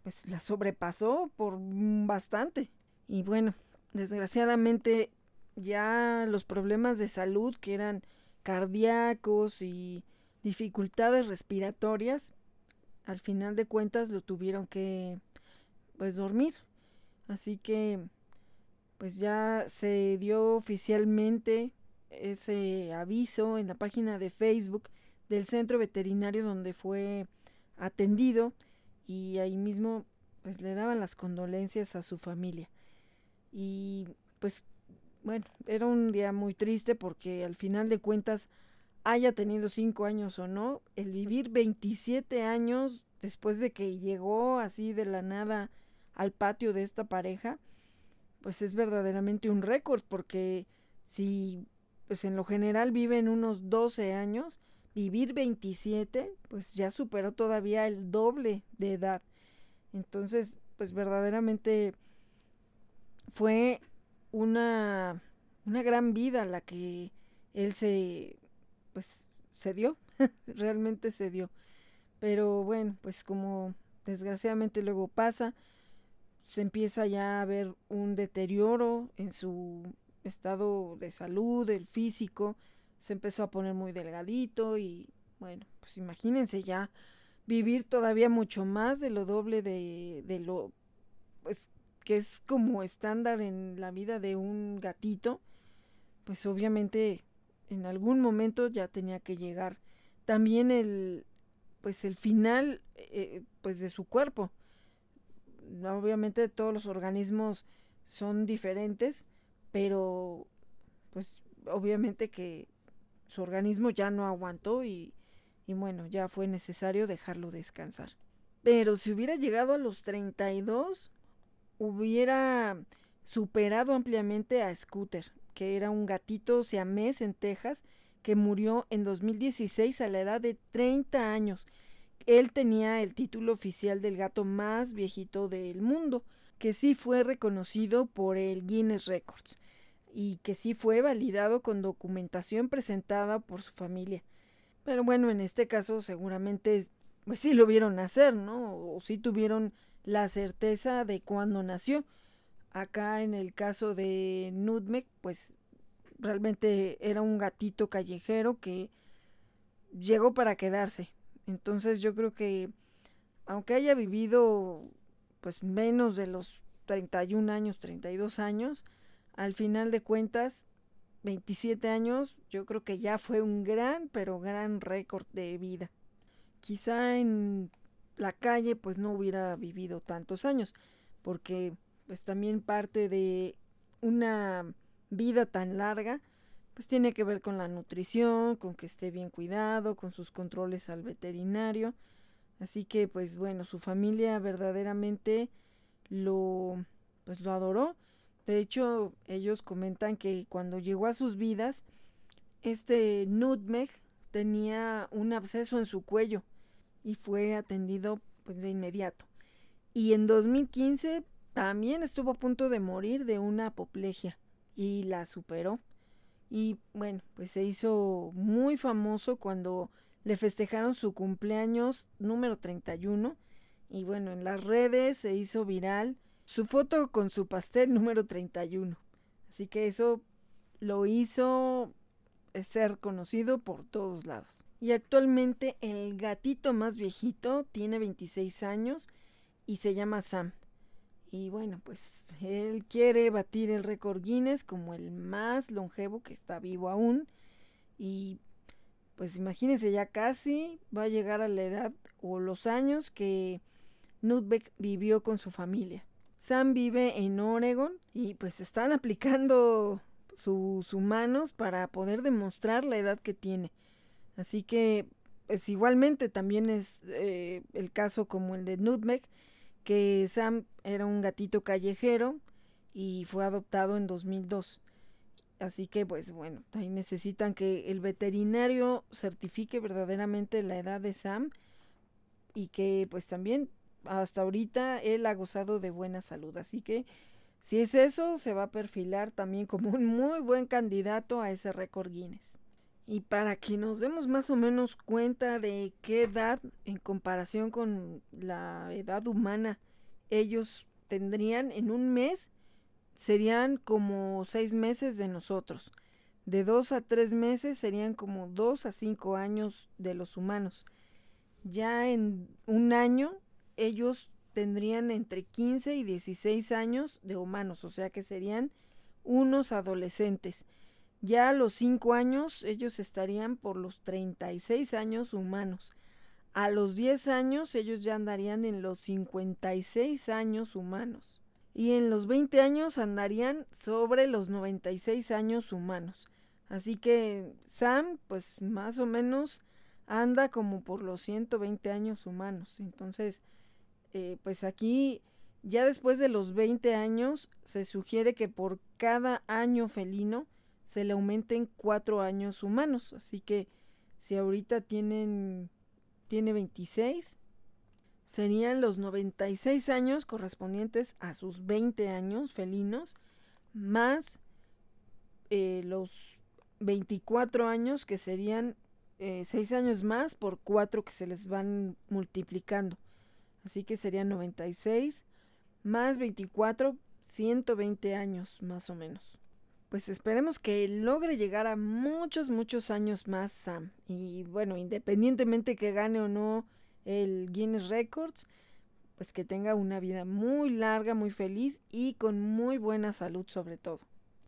pues la sobrepasó por bastante. Y bueno, desgraciadamente ya los problemas de salud que eran cardíacos y dificultades respiratorias, al final de cuentas lo tuvieron que pues dormir. Así que pues ya se dio oficialmente ese aviso en la página de Facebook del centro veterinario donde fue atendido y ahí mismo pues le daban las condolencias a su familia. Y pues bueno, era un día muy triste porque al final de cuentas haya tenido cinco años o no, el vivir 27 años después de que llegó así de la nada al patio de esta pareja, pues es verdaderamente un récord porque si pues en lo general viven unos 12 años, vivir 27 pues ya superó todavía el doble de edad. Entonces, pues verdaderamente fue una, una gran vida la que él se, pues, se dio, realmente se dio. Pero bueno, pues como desgraciadamente luego pasa, se empieza ya a ver un deterioro en su estado de salud, el físico, se empezó a poner muy delgadito y bueno, pues imagínense ya vivir todavía mucho más de lo doble de, de lo pues que es como estándar en la vida de un gatito, pues obviamente en algún momento ya tenía que llegar también el pues el final eh, pues de su cuerpo. Obviamente todos los organismos son diferentes pero pues obviamente que su organismo ya no aguantó y, bueno ya fue necesario dejarlo descansar pero si hubiera llegado a los 32 hubiera superado ampliamente a Scooter, que era un gatito siamés en Texas que murió en 2016 a la edad de 30 años. Él tenía el título oficial del gato más viejito del mundo, que sí fue reconocido por el Guinness Records y que sí fue validado con documentación presentada por su familia. Pero bueno, en este caso seguramente pues sí lo vieron nacer, ¿no? O sí tuvieron la certeza de cuándo nació. Acá en el caso de Nutmeg, pues realmente era un gatito callejero que llegó para quedarse. Entonces yo creo que aunque haya vivido pues menos de los 31 años, 32 años, al final de cuentas 27 años, yo creo que ya fue un gran, pero gran récord de vida. Quizá en la calle pues no hubiera vivido tantos años, porque pues también parte de una vida tan larga pues tiene que ver con la nutrición, con que esté bien cuidado, con sus controles al veterinario. Así que pues bueno, su familia verdaderamente lo pues lo adoró. De hecho, ellos comentan que cuando llegó a sus vidas, este Nutmeg tenía un absceso en su cuello y fue atendido pues de inmediato. Y en 2015 también estuvo a punto de morir de una apoplejia y la superó. Y bueno, pues se hizo muy famoso cuando le festejaron su cumpleaños número 31 y bueno, en las redes se hizo viral su foto con su pastel número 31. Así que eso lo hizo ser conocido por todos lados. Y actualmente el gatito más viejito tiene 26 años y se llama Sam. Y bueno, pues él quiere batir el récord Guinness como el más longevo que está vivo aún. Y pues imagínense, ya casi va a llegar a la edad o los años que Nutbeck vivió con su familia. Sam vive en Oregon y pues están aplicando sus humanos para poder demostrar la edad que tiene. Así que, pues igualmente también es eh, el caso como el de Nutmeg, que Sam era un gatito callejero y fue adoptado en 2002. Así que pues bueno, ahí necesitan que el veterinario certifique verdaderamente la edad de Sam y que pues también hasta ahorita él ha gozado de buena salud. Así que si es eso, se va a perfilar también como un muy buen candidato a ese récord Guinness. Y para que nos demos más o menos cuenta de qué edad en comparación con la edad humana ellos tendrían en un mes, serían como seis meses de nosotros. De dos a tres meses serían como dos a cinco años de los humanos. Ya en un año ellos tendrían entre 15 y 16 años de humanos, o sea que serían unos adolescentes. Ya a los cinco años ellos estarían por los 36 años humanos. A los 10 años ellos ya andarían en los 56 años humanos y en los 20 años andarían sobre los 96 años humanos. Así que Sam, pues más o menos anda como por los 120 años humanos. Entonces, eh, pues aquí ya después de los 20 años se sugiere que por cada año felino se le aumenten 4 años humanos. Así que si ahorita tienen, tiene 26, serían los 96 años correspondientes a sus 20 años felinos, más eh, los 24 años que serían 6 eh, años más por 4 que se les van multiplicando. Así que serían 96 más 24, 120 años más o menos. Pues esperemos que logre llegar a muchos, muchos años más Sam. Y bueno, independientemente que gane o no el Guinness Records, pues que tenga una vida muy larga, muy feliz y con muy buena salud sobre todo.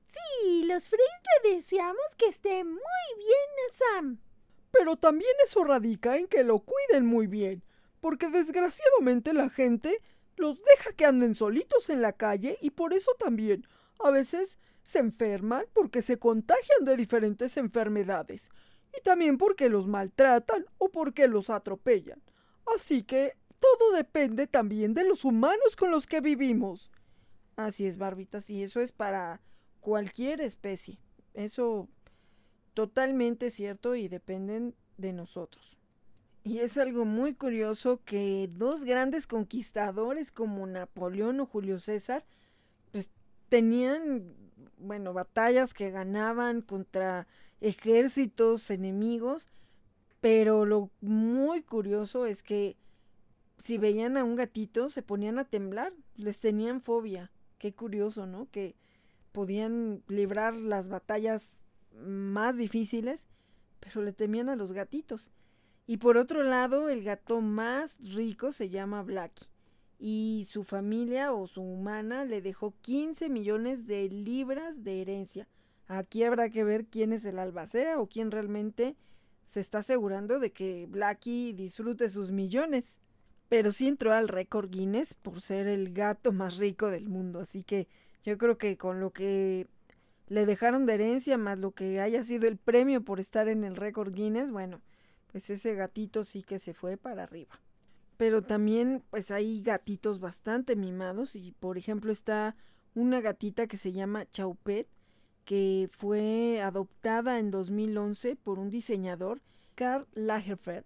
Sí, los Freys le deseamos que esté muy bien Sam.
Pero también eso radica en que lo cuiden muy bien, porque desgraciadamente la gente los deja que anden solitos en la calle y por eso también a veces se enferman porque se contagian de diferentes enfermedades y también porque los maltratan o porque los atropellan. Así que todo depende también de los humanos con los que vivimos.
Así es, Barbitas, y eso es para cualquier especie. Eso totalmente cierto y dependen de nosotros. Y es algo muy curioso que dos grandes conquistadores como Napoleón o Julio César, pues tenían, bueno, batallas que ganaban contra ejércitos enemigos, pero lo muy curioso es que si veían a un gatito se ponían a temblar, les tenían fobia. Qué curioso, ¿no? Que podían librar las batallas más difíciles, pero le temían a los gatitos. Y por otro lado, el gato más rico se llama Blackie. Y su familia o su humana le dejó 15 millones de libras de herencia. Aquí habrá que ver quién es el albacea o quién realmente se está asegurando de que Blackie disfrute sus millones. Pero sí entró al récord Guinness por ser el gato más rico del mundo. Así que yo creo que con lo que le dejaron de herencia, más lo que haya sido el premio por estar en el récord Guinness, bueno, pues ese gatito sí que se fue para arriba. Pero también pues hay gatitos bastante mimados y por ejemplo está una gatita que se llama Chaupet, que fue adoptada en 2011 por un diseñador, Karl Lagerfeld.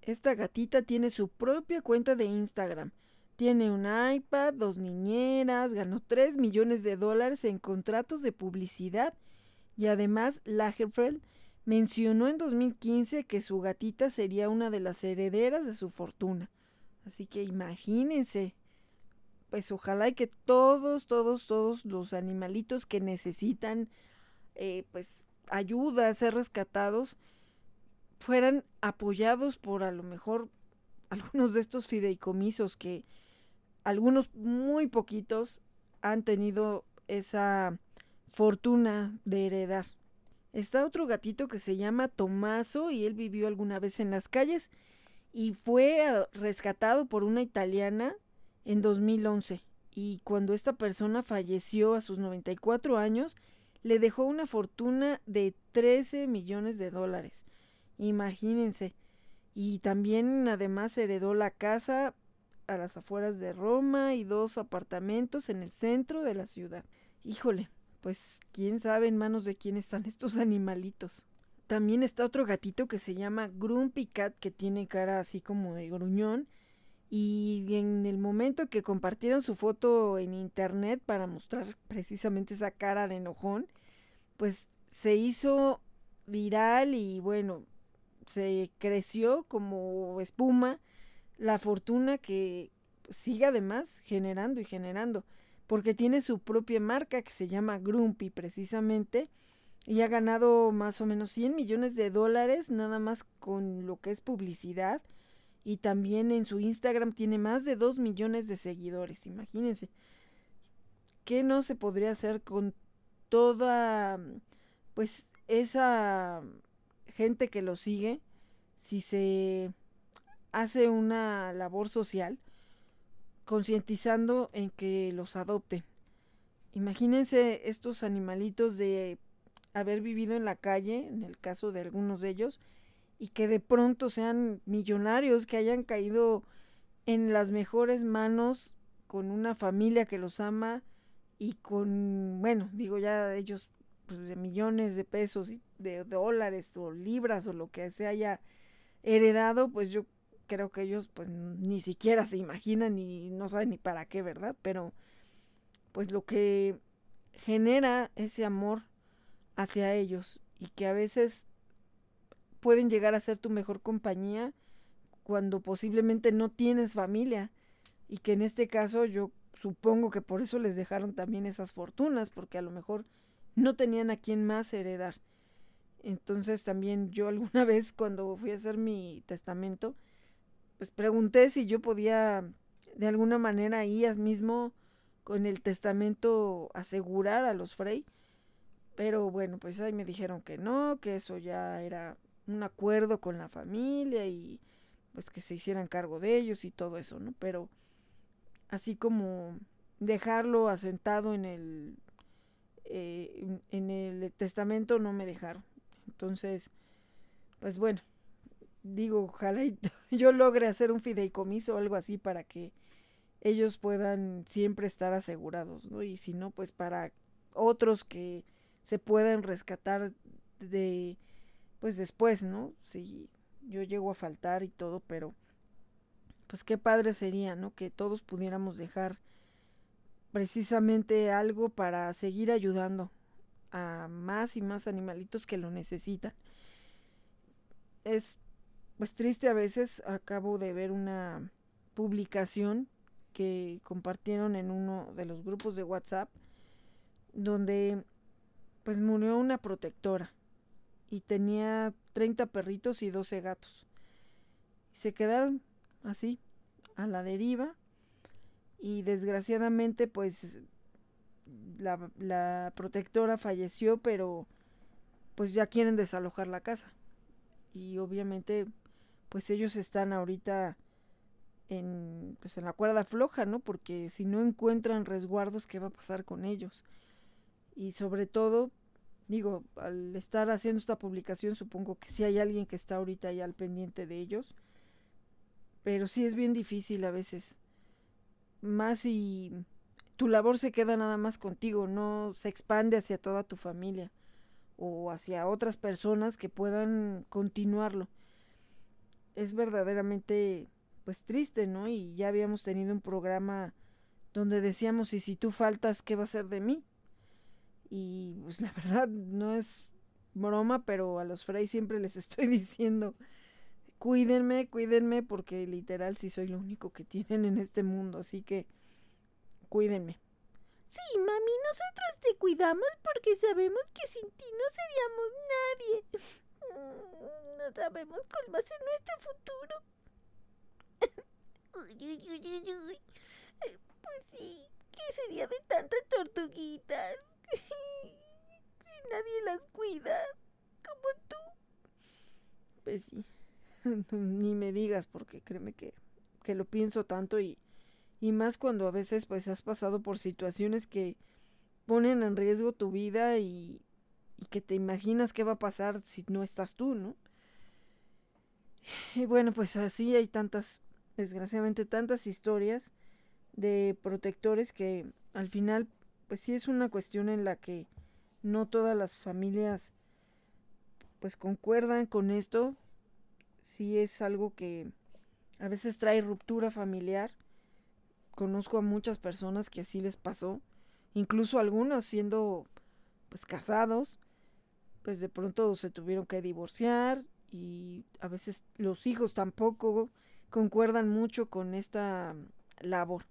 Esta gatita tiene su propia cuenta de Instagram. Tiene un iPad, dos niñeras, ganó 3 millones de dólares en contratos de publicidad y además Lagerfeld mencionó en 2015 que su gatita sería una de las herederas de su fortuna. Así que imagínense, pues ojalá y que todos, todos, todos los animalitos que necesitan, eh, pues, ayuda a ser rescatados, fueran apoyados por a lo mejor algunos de estos fideicomisos que algunos muy poquitos han tenido esa fortuna de heredar. Está otro gatito que se llama Tomaso y él vivió alguna vez en las calles y fue rescatado por una italiana en 2011 y cuando esta persona falleció a sus 94 años, le dejó una fortuna de 13 millones de dólares. Imagínense. Y también además heredó la casa a las afueras de Roma y dos apartamentos en el centro de la ciudad. Híjole, pues quién sabe en manos de quién están estos animalitos. También está otro gatito que se llama Grumpy Cat, que tiene cara así como de gruñón. Y en el momento que compartieron su foto en internet para mostrar precisamente esa cara de enojón, pues se hizo viral y bueno, se creció como espuma la fortuna que sigue además generando y generando, porque tiene su propia marca que se llama Grumpy precisamente y ha ganado más o menos 100 millones de dólares nada más con lo que es publicidad y también en su Instagram tiene más de 2 millones de seguidores, imagínense. ¿Qué no se podría hacer con toda pues esa gente que lo sigue si se hace una labor social concientizando en que los adopten? Imagínense estos animalitos de haber vivido en la calle, en el caso de algunos de ellos, y que de pronto sean millonarios, que hayan caído en las mejores manos con una familia que los ama y con, bueno, digo ya ellos pues, de millones de pesos, de dólares o libras o lo que se haya heredado, pues yo creo que ellos pues ni siquiera se imaginan y no saben ni para qué, ¿verdad? Pero pues lo que genera ese amor hacia ellos y que a veces pueden llegar a ser tu mejor compañía cuando posiblemente no tienes familia y que en este caso yo supongo que por eso les dejaron también esas fortunas porque a lo mejor no tenían a quien más heredar. Entonces también yo alguna vez cuando fui a hacer mi testamento, pues pregunté si yo podía de alguna manera ahí mismo con el testamento asegurar a los Frey pero bueno, pues ahí me dijeron que no, que eso ya era un acuerdo con la familia y pues que se hicieran cargo de ellos y todo eso, ¿no? Pero así como dejarlo asentado en el eh, en el testamento no me dejaron. Entonces, pues bueno, digo, ojalá yo logre hacer un fideicomiso o algo así para que ellos puedan siempre estar asegurados, ¿no? Y si no, pues para otros que se pueden rescatar de pues después, ¿no? Si yo llego a faltar y todo, pero pues qué padre sería, ¿no? Que todos pudiéramos dejar precisamente algo para seguir ayudando a más y más animalitos que lo necesitan. Es pues triste a veces, acabo de ver una publicación que compartieron en uno de los grupos de WhatsApp donde pues murió una protectora y tenía 30 perritos y 12 gatos. Se quedaron así, a la deriva y desgraciadamente pues la, la protectora falleció pero pues ya quieren desalojar la casa y obviamente pues ellos están ahorita en pues en la cuerda floja, ¿no? Porque si no encuentran resguardos, ¿qué va a pasar con ellos? y sobre todo, digo, al estar haciendo esta publicación, supongo que sí hay alguien que está ahorita ya al pendiente de ellos, pero sí es bien difícil a veces, más si tu labor se queda nada más contigo, no se expande hacia toda tu familia o hacia otras personas que puedan continuarlo. Es verdaderamente pues triste, ¿no? Y ya habíamos tenido un programa donde decíamos, y si tú faltas, ¿qué va a ser de mí? Y pues la verdad no es broma, pero a los Frey siempre les estoy diciendo, cuídenme, cuídenme, porque literal sí soy lo único que tienen en este mundo, así que cuídenme.
Sí, mami, nosotros te cuidamos porque sabemos que sin ti no seríamos nadie. No sabemos cuál va a ser nuestro futuro. Pues sí, ¿qué sería de tantas tortuguitas? si nadie las cuida, como tú.
Pues sí, ni me digas porque créeme que, que lo pienso tanto y, y más cuando a veces pues has pasado por situaciones que ponen en riesgo tu vida y, y que te imaginas qué va a pasar si no estás tú, ¿no? Y bueno, pues así hay tantas, desgraciadamente tantas historias de protectores que al final pues sí es una cuestión en la que no todas las familias pues concuerdan con esto. Sí es algo que a veces trae ruptura familiar. Conozco a muchas personas que así les pasó, incluso algunos siendo pues casados, pues de pronto se tuvieron que divorciar y a veces los hijos tampoco concuerdan mucho con esta labor.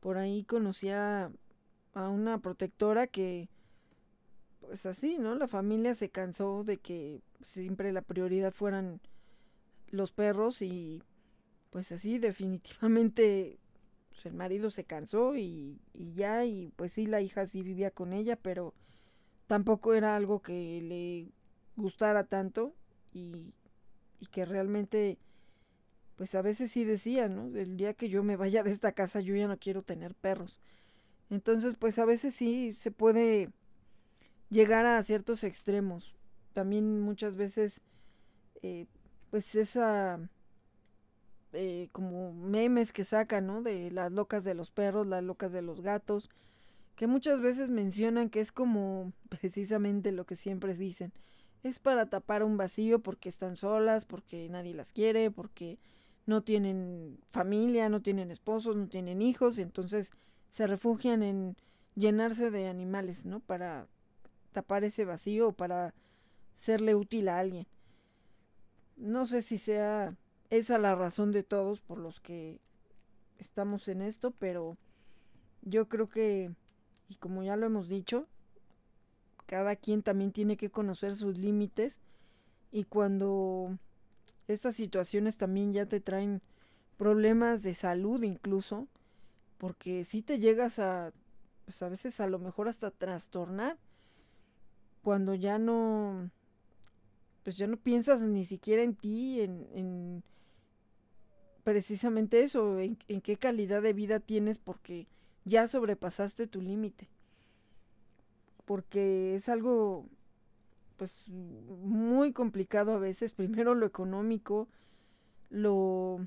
Por ahí conocía a una protectora que pues así, ¿no? La familia se cansó de que siempre la prioridad fueran los perros y pues así definitivamente pues, el marido se cansó y, y, ya y pues sí la hija sí vivía con ella pero tampoco era algo que le gustara tanto y, que realmente pues a veces sí decía, ¿no? El día que yo me vaya de esta casa yo ya no quiero tener perros. Entonces pues a veces sí se puede llegar a ciertos extremos. También muchas veces eh, pues esa eh, como memes que sacan, ¿no? De las locas de los perros, las locas de los gatos, que muchas veces mencionan que es como precisamente lo que siempre dicen. Es para tapar un vacío porque están solas, porque nadie las quiere, porque no tienen familia, no tienen esposos, no tienen hijos, y entonces se refugian en llenarse de animales, ¿no? Para tapar ese vacío o para serle útil a alguien. No sé si sea esa la razón de todos por los que estamos en esto, pero yo creo que, y como ya lo hemos dicho, cada quien también tiene que conocer sus límites y cuando estas situaciones también ya te traen problemas de salud incluso, porque si te llegas a, pues a veces a lo mejor hasta trastornar, cuando ya no, pues ya no piensas ni siquiera en ti, en, en precisamente eso, en, en, qué calidad de vida tienes porque ya sobrepasaste tu límite. Porque es algo, pues, muy complicado a veces. Primero lo económico, lo,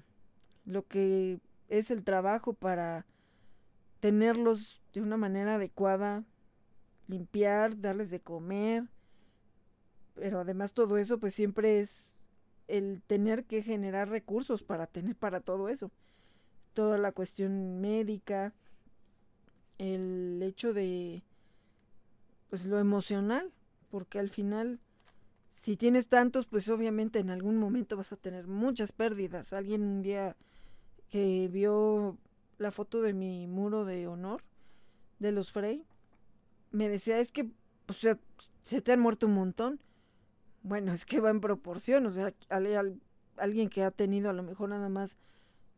lo que es el trabajo para tenerlos de una manera adecuada, limpiar, darles de comer, pero además todo eso pues siempre es el tener que generar recursos para tener para todo eso. Toda la cuestión médica, el hecho de pues lo emocional, porque al final si tienes tantos, pues obviamente en algún momento vas a tener muchas pérdidas. Alguien un día que vio la foto de mi muro de honor de los Frey, me decía, es que, o sea, se te han muerto un montón. Bueno, es que va en proporción, o sea, alguien que ha tenido a lo mejor nada más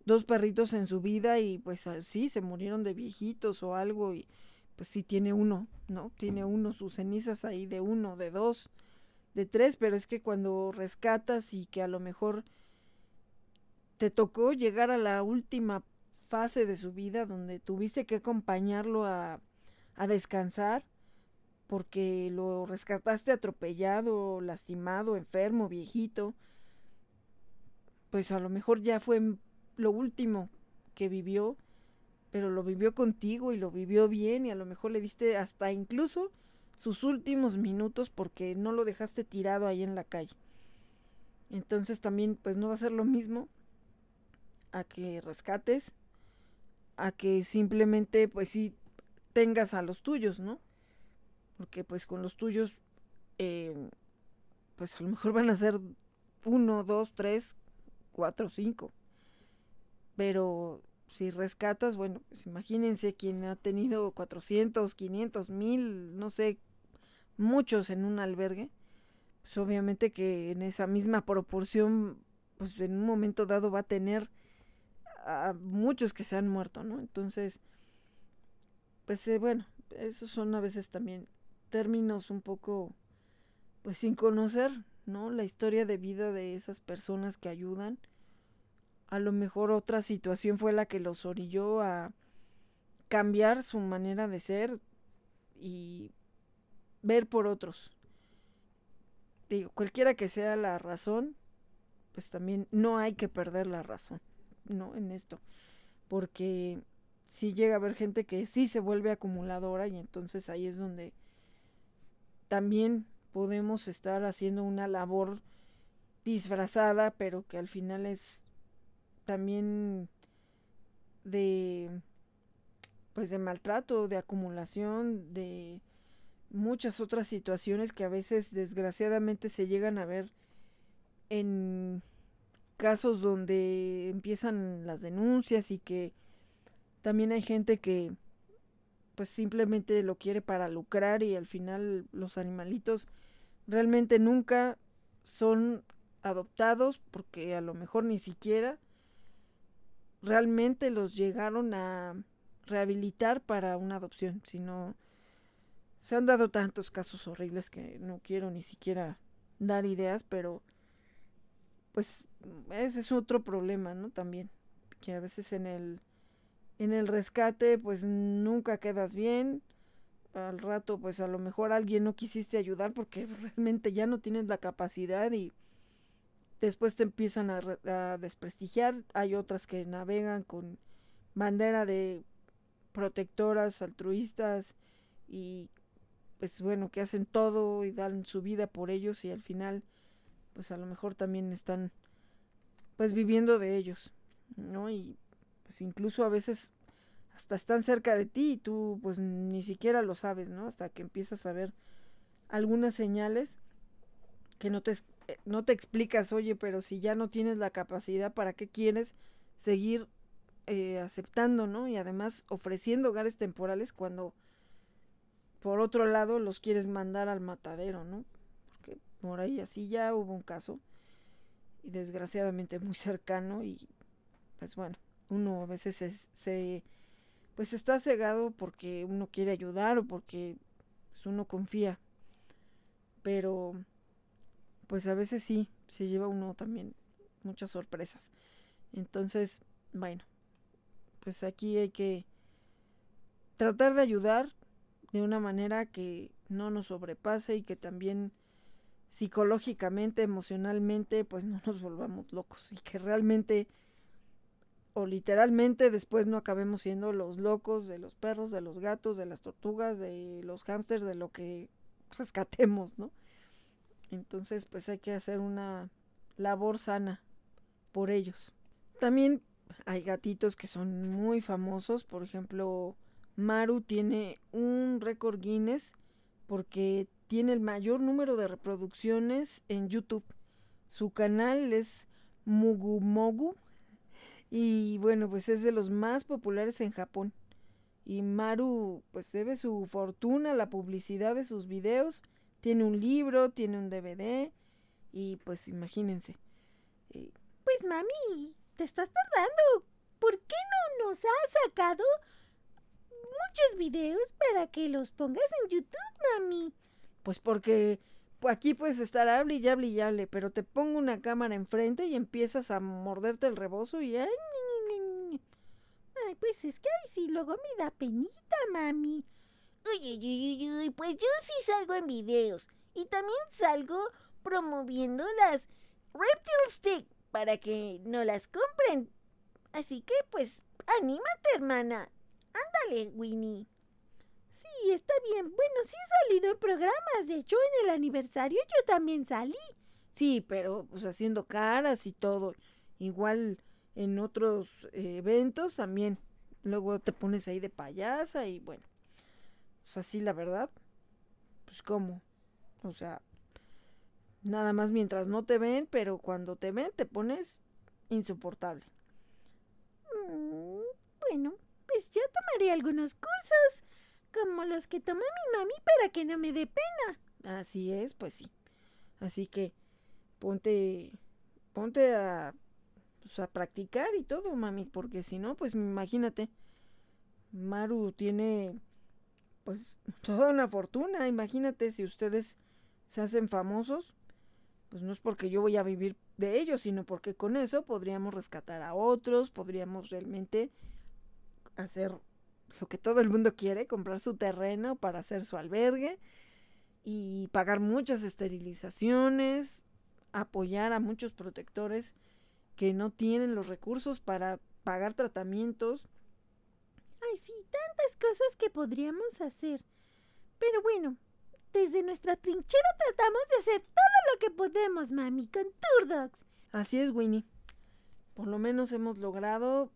dos perritos en su vida y pues sí, se murieron de viejitos o algo y pues sí tiene uno, ¿no? Tiene uno, sus cenizas ahí de uno, de dos, de tres, pero es que cuando rescatas y que a lo mejor te tocó llegar a la última fase de su vida donde tuviste que acompañarlo a a descansar porque lo rescataste atropellado, lastimado, enfermo, viejito, pues a lo mejor ya fue lo último que vivió, pero lo vivió contigo y lo vivió bien y a lo mejor le diste hasta incluso sus últimos minutos porque no lo dejaste tirado ahí en la calle. Entonces también pues no va a ser lo mismo a que rescates, a que simplemente pues sí tengas a los tuyos, ¿no? Porque pues con los tuyos, eh, pues a lo mejor van a ser uno, dos, tres, cuatro, cinco. Pero si rescatas, bueno, pues imagínense quien ha tenido 400, 500, mil, no sé, muchos en un albergue, pues obviamente que en esa misma proporción, pues en un momento dado va a tener a muchos que se han muerto, ¿no? Entonces, pues eh, bueno, esos son a veces también términos un poco, pues sin conocer, ¿no? La historia de vida de esas personas que ayudan. A lo mejor otra situación fue la que los orilló a cambiar su manera de ser y ver por otros. Digo, cualquiera que sea la razón, pues también no hay que perder la razón, ¿no? En esto. Porque sí llega a haber gente que sí se vuelve acumuladora y entonces ahí es donde también podemos estar haciendo una labor disfrazada, pero que al final es también de pues de maltrato, de acumulación, de muchas otras situaciones que a veces desgraciadamente se llegan a ver en casos donde empiezan las denuncias y que también hay gente que pues simplemente lo quiere para lucrar y al final los animalitos realmente nunca son adoptados porque a lo mejor ni siquiera realmente los llegaron a rehabilitar para una adopción, sino se han dado tantos casos horribles que no quiero ni siquiera dar ideas, pero pues ese es otro problema, ¿no? También, que a veces en el en el rescate pues nunca quedas bien. Al rato pues a lo mejor alguien no quisiste ayudar porque realmente ya no tienes la capacidad y después te empiezan a, a desprestigiar. Hay otras que navegan con bandera de protectoras, altruistas y pues bueno, que hacen todo y dan su vida por ellos y al final pues a lo mejor también están pues viviendo de ellos, ¿no? Y pues incluso a veces hasta están cerca de ti y tú pues ni siquiera lo sabes, ¿no? Hasta que empiezas a ver algunas señales que no te, no te explicas, oye, pero si ya no tienes la capacidad, ¿para qué quieres seguir eh, aceptando, ¿no? Y además ofreciendo hogares temporales cuando por otro lado los quieres mandar al matadero, ¿no? Porque por ahí así ya hubo un caso y desgraciadamente muy cercano y pues bueno, uno a veces se, pues está cegado porque uno quiere ayudar o porque pues, uno confía. Pero pues a veces sí, se lleva uno también muchas sorpresas. Entonces, bueno, pues aquí hay que tratar de ayudar de una manera que no nos sobrepase y que también psicológicamente, emocionalmente, pues no nos volvamos locos y que realmente o literalmente después no acabemos siendo los locos de los perros, de los gatos, de las tortugas, de los hámsters, de lo que rescatemos, ¿no? Entonces, pues hay que hacer una labor sana por ellos. También hay gatitos que son muy famosos, por ejemplo, Maru tiene un récord Guinness porque tiene el mayor número de reproducciones en YouTube. Su canal es Mugumogu y bueno, pues es de los más populares en Japón. Y Maru pues debe su fortuna a la publicidad de sus videos. Tiene un libro, tiene un DVD y pues imagínense.
Eh, pues mami, te estás tardando. ¿Por qué no nos has sacado muchos videos para que los pongas en YouTube, mami?
Pues porque aquí puedes estar hable y hable y hable, pero te pongo una cámara enfrente y empiezas a morderte el rebozo y ay,
pues es que ay sí, luego me da penita, mami. Uy, uy, uy, uy, pues yo sí salgo en videos y también salgo promoviendo las Reptile Stick para que no las compren. Así que pues anímate, hermana. Ándale, Winnie está bien. Bueno, sí he salido en programas. De hecho, en el aniversario yo también salí.
Sí, pero pues haciendo caras y todo. Igual en otros eh, eventos también. Luego te pones ahí de payasa y bueno. Pues así la verdad. Pues cómo. O sea, nada más mientras no te ven, pero cuando te ven te pones insoportable.
Mm, bueno, pues yo tomaré algunos cursos como los que toma mi mami para que no me dé pena.
Así es, pues sí. Así que ponte, ponte a, pues, a practicar y todo, mami, porque si no, pues imagínate, Maru tiene, pues, toda una fortuna. Imagínate si ustedes se hacen famosos, pues no es porque yo voy a vivir de ellos, sino porque con eso podríamos rescatar a otros, podríamos realmente hacer lo que todo el mundo quiere, comprar su terreno para hacer su albergue y pagar muchas esterilizaciones, apoyar a muchos protectores que no tienen los recursos para pagar tratamientos.
Ay, sí, tantas cosas que podríamos hacer. Pero bueno, desde nuestra trinchera tratamos de hacer todo lo que podemos, mami, con Turdogs.
Así es, Winnie. Por lo menos hemos logrado,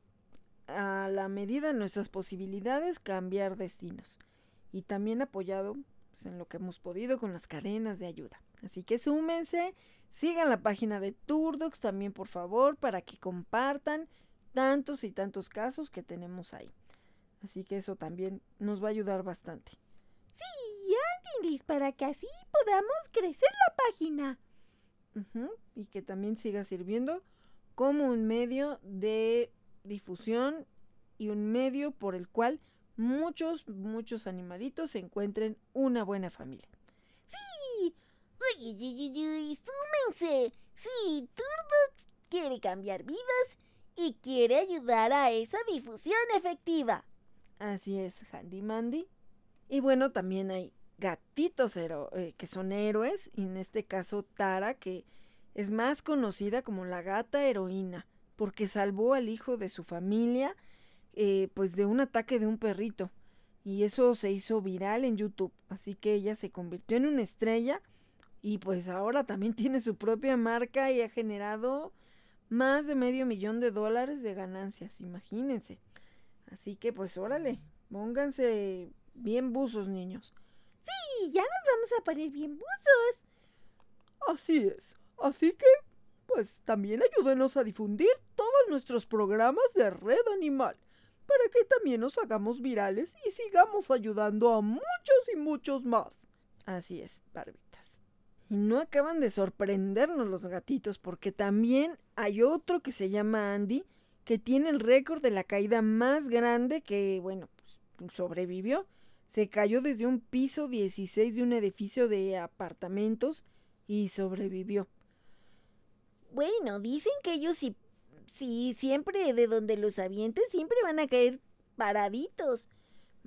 a la medida de nuestras posibilidades, cambiar destinos. Y también apoyado pues, en lo que hemos podido con las cadenas de ayuda. Así que súmense, sigan la página de Turdox también, por favor, para que compartan tantos y tantos casos que tenemos ahí. Así que eso también nos va a ayudar bastante.
Sí, Angelis, para que así podamos crecer la página.
y que también siga sirviendo como un medio de difusión y un medio por el cual muchos, muchos animalitos encuentren una buena familia.
¡Sí! ¡Uy, uy, uy, uy! ¡Súmense! Sí, Turdox quiere cambiar vidas y quiere ayudar a esa difusión efectiva.
Así es, Handy Mandy. Y bueno, también hay gatitos eh, que son héroes, y en este caso Tara, que es más conocida como la gata heroína, porque salvó al hijo de su familia, eh, pues de un ataque de un perrito. Y eso se hizo viral en YouTube, así que ella se convirtió en una estrella y pues ahora también tiene su propia marca y ha generado más de medio millón de dólares de ganancias, imagínense. Así que pues órale, pónganse bien buzos, niños.
Sí, ya nos vamos a poner bien buzos.
Así es. Así que, pues también ayúdenos a difundir todos nuestros programas de Red Animal, para que también nos hagamos virales y sigamos ayudando a muchos y muchos más.
Así es, barbitas. Y no acaban de sorprendernos los gatitos, porque también hay otro que se llama Andy, que tiene el récord de la caída más grande que, bueno, pues, sobrevivió. Se cayó desde un piso 16 de un edificio de apartamentos y sobrevivió.
Bueno, dicen que ellos sí, sí, siempre de donde los avientes siempre van a caer paraditos.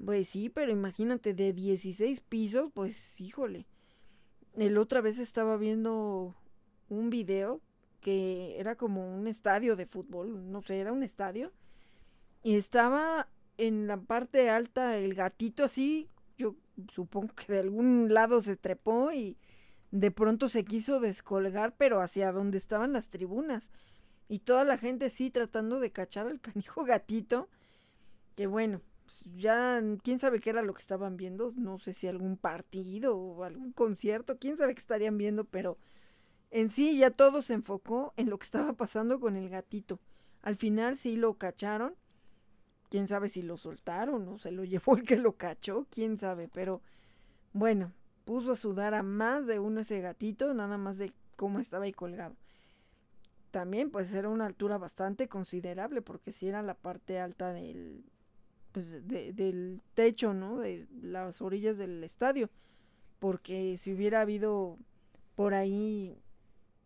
Pues sí, pero imagínate, de 16 pisos, pues híjole. El otra vez estaba viendo un video que era como un estadio de fútbol, no sé, era un estadio. Y estaba en la parte alta el gatito así, yo supongo que de algún lado se trepó y de pronto se quiso descolgar, pero hacia donde estaban las tribunas. Y toda la gente sí tratando de cachar al canijo gatito. Que bueno, pues ya quién sabe qué era lo que estaban viendo. No sé si algún partido o algún concierto, quién sabe qué estarían viendo, pero en sí ya todo se enfocó en lo que estaba pasando con el gatito. Al final sí lo cacharon. Quién sabe si lo soltaron o se lo llevó el que lo cachó, quién sabe, pero bueno, puso a sudar a más de uno ese gatito, nada más de cómo estaba ahí colgado. También pues era una altura bastante considerable porque si era la parte alta del pues del techo, ¿no? De las orillas del estadio. Porque si hubiera habido por ahí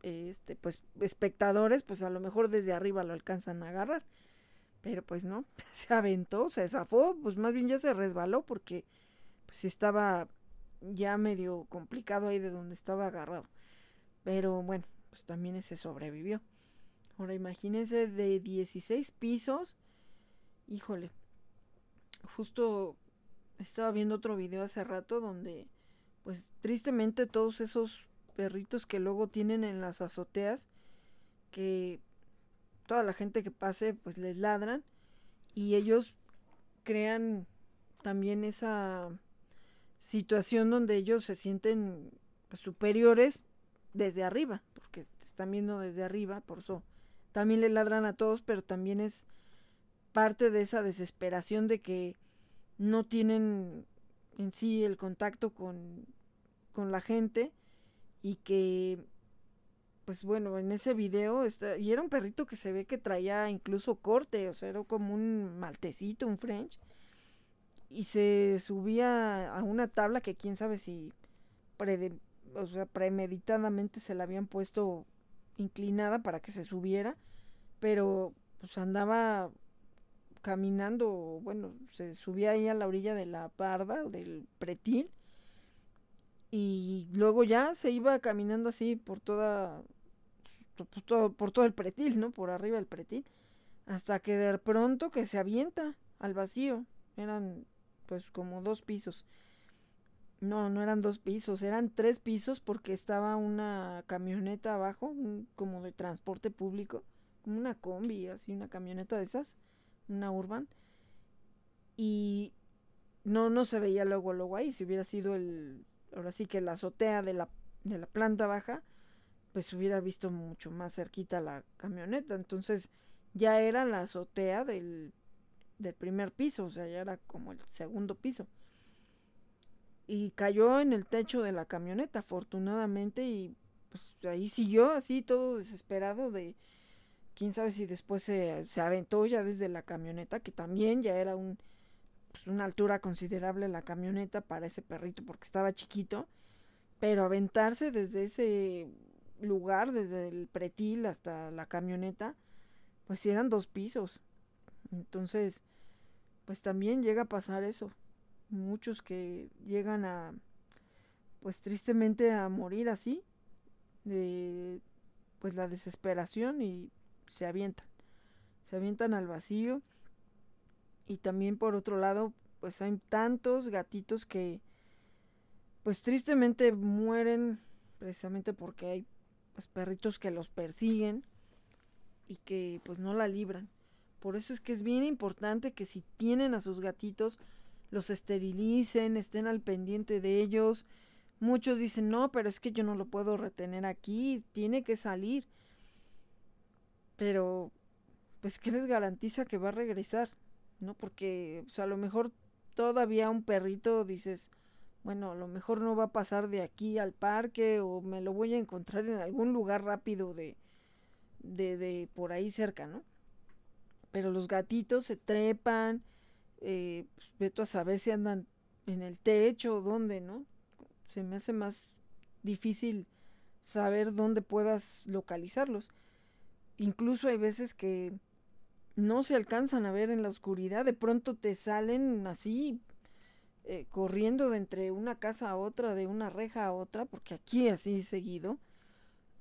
este, pues espectadores, pues a lo mejor desde arriba lo alcanzan a agarrar. Pero pues no, se aventó, se zafó, pues más bien ya se resbaló porque pues estaba ya medio complicado ahí de donde estaba agarrado. Pero bueno, pues también ese sobrevivió. Ahora imagínense de 16 pisos. Híjole. Justo estaba viendo otro video hace rato donde pues tristemente todos esos perritos que luego tienen en las azoteas, que toda la gente que pase pues les ladran y ellos crean también esa situación donde ellos se sienten pues, superiores desde arriba, porque están viendo desde arriba, por eso también le ladran a todos, pero también es parte de esa desesperación de que no tienen en sí el contacto con, con la gente y que pues bueno, en ese video está, y era un perrito que se ve que traía incluso corte, o sea, era como un maltecito, un French, y se subía a una tabla que quién sabe si o sea, premeditadamente se la habían puesto inclinada para que se subiera, pero pues andaba caminando, bueno, se subía ahí a la orilla de la barda, del pretil, y luego ya se iba caminando así por toda por todo, por todo el pretil, ¿no? Por arriba del pretil, hasta que de pronto que se avienta al vacío. eran pues como dos pisos. No, no eran dos pisos, eran tres pisos porque estaba una camioneta abajo, como de transporte público, como una combi, así una camioneta de esas, una urban. Y no, no se veía luego, luego ahí, si hubiera sido el, ahora sí que la azotea de la, de la planta baja, pues hubiera visto mucho más cerquita la camioneta. Entonces ya era la azotea del, del primer piso, o sea, ya era como el segundo piso y cayó en el techo de la camioneta, afortunadamente, y pues ahí siguió así todo desesperado de quién sabe si después se, se aventó ya desde la camioneta, que también ya era un, una altura considerable la camioneta para ese perrito porque estaba chiquito, pero aventarse desde ese lugar, desde el pretil hasta la camioneta, pues eran dos pisos. Entonces, pues también llega a pasar eso. Muchos que llegan a, pues tristemente a morir así, de pues la desesperación y se avientan, se avientan al vacío y también por otro lado pues hay tantos gatitos que pues tristemente mueren precisamente porque hay pues perritos que los persiguen y que pues no la libran. Por eso es que es bien importante que si tienen a sus gatitos los esterilicen, estén al pendiente de ellos. Muchos dicen, no, pero es que yo no lo puedo retener aquí, tiene que salir. Pero, pues, ¿qué les garantiza que va a regresar? ¿No? Porque, o sea, a lo mejor todavía un perrito dices, bueno, a lo mejor no va a pasar de aquí al parque o me lo voy a encontrar en algún lugar rápido de, de, de por ahí cerca, ¿no? Pero los gatitos se trepan, eh, pues, veto a saber si andan en el techo o dónde, ¿no? Se me hace más difícil saber dónde puedas localizarlos. Incluso hay veces que no se alcanzan a ver en la oscuridad, de pronto te salen así, eh, corriendo de entre una casa a otra, de una reja a otra, porque aquí así seguido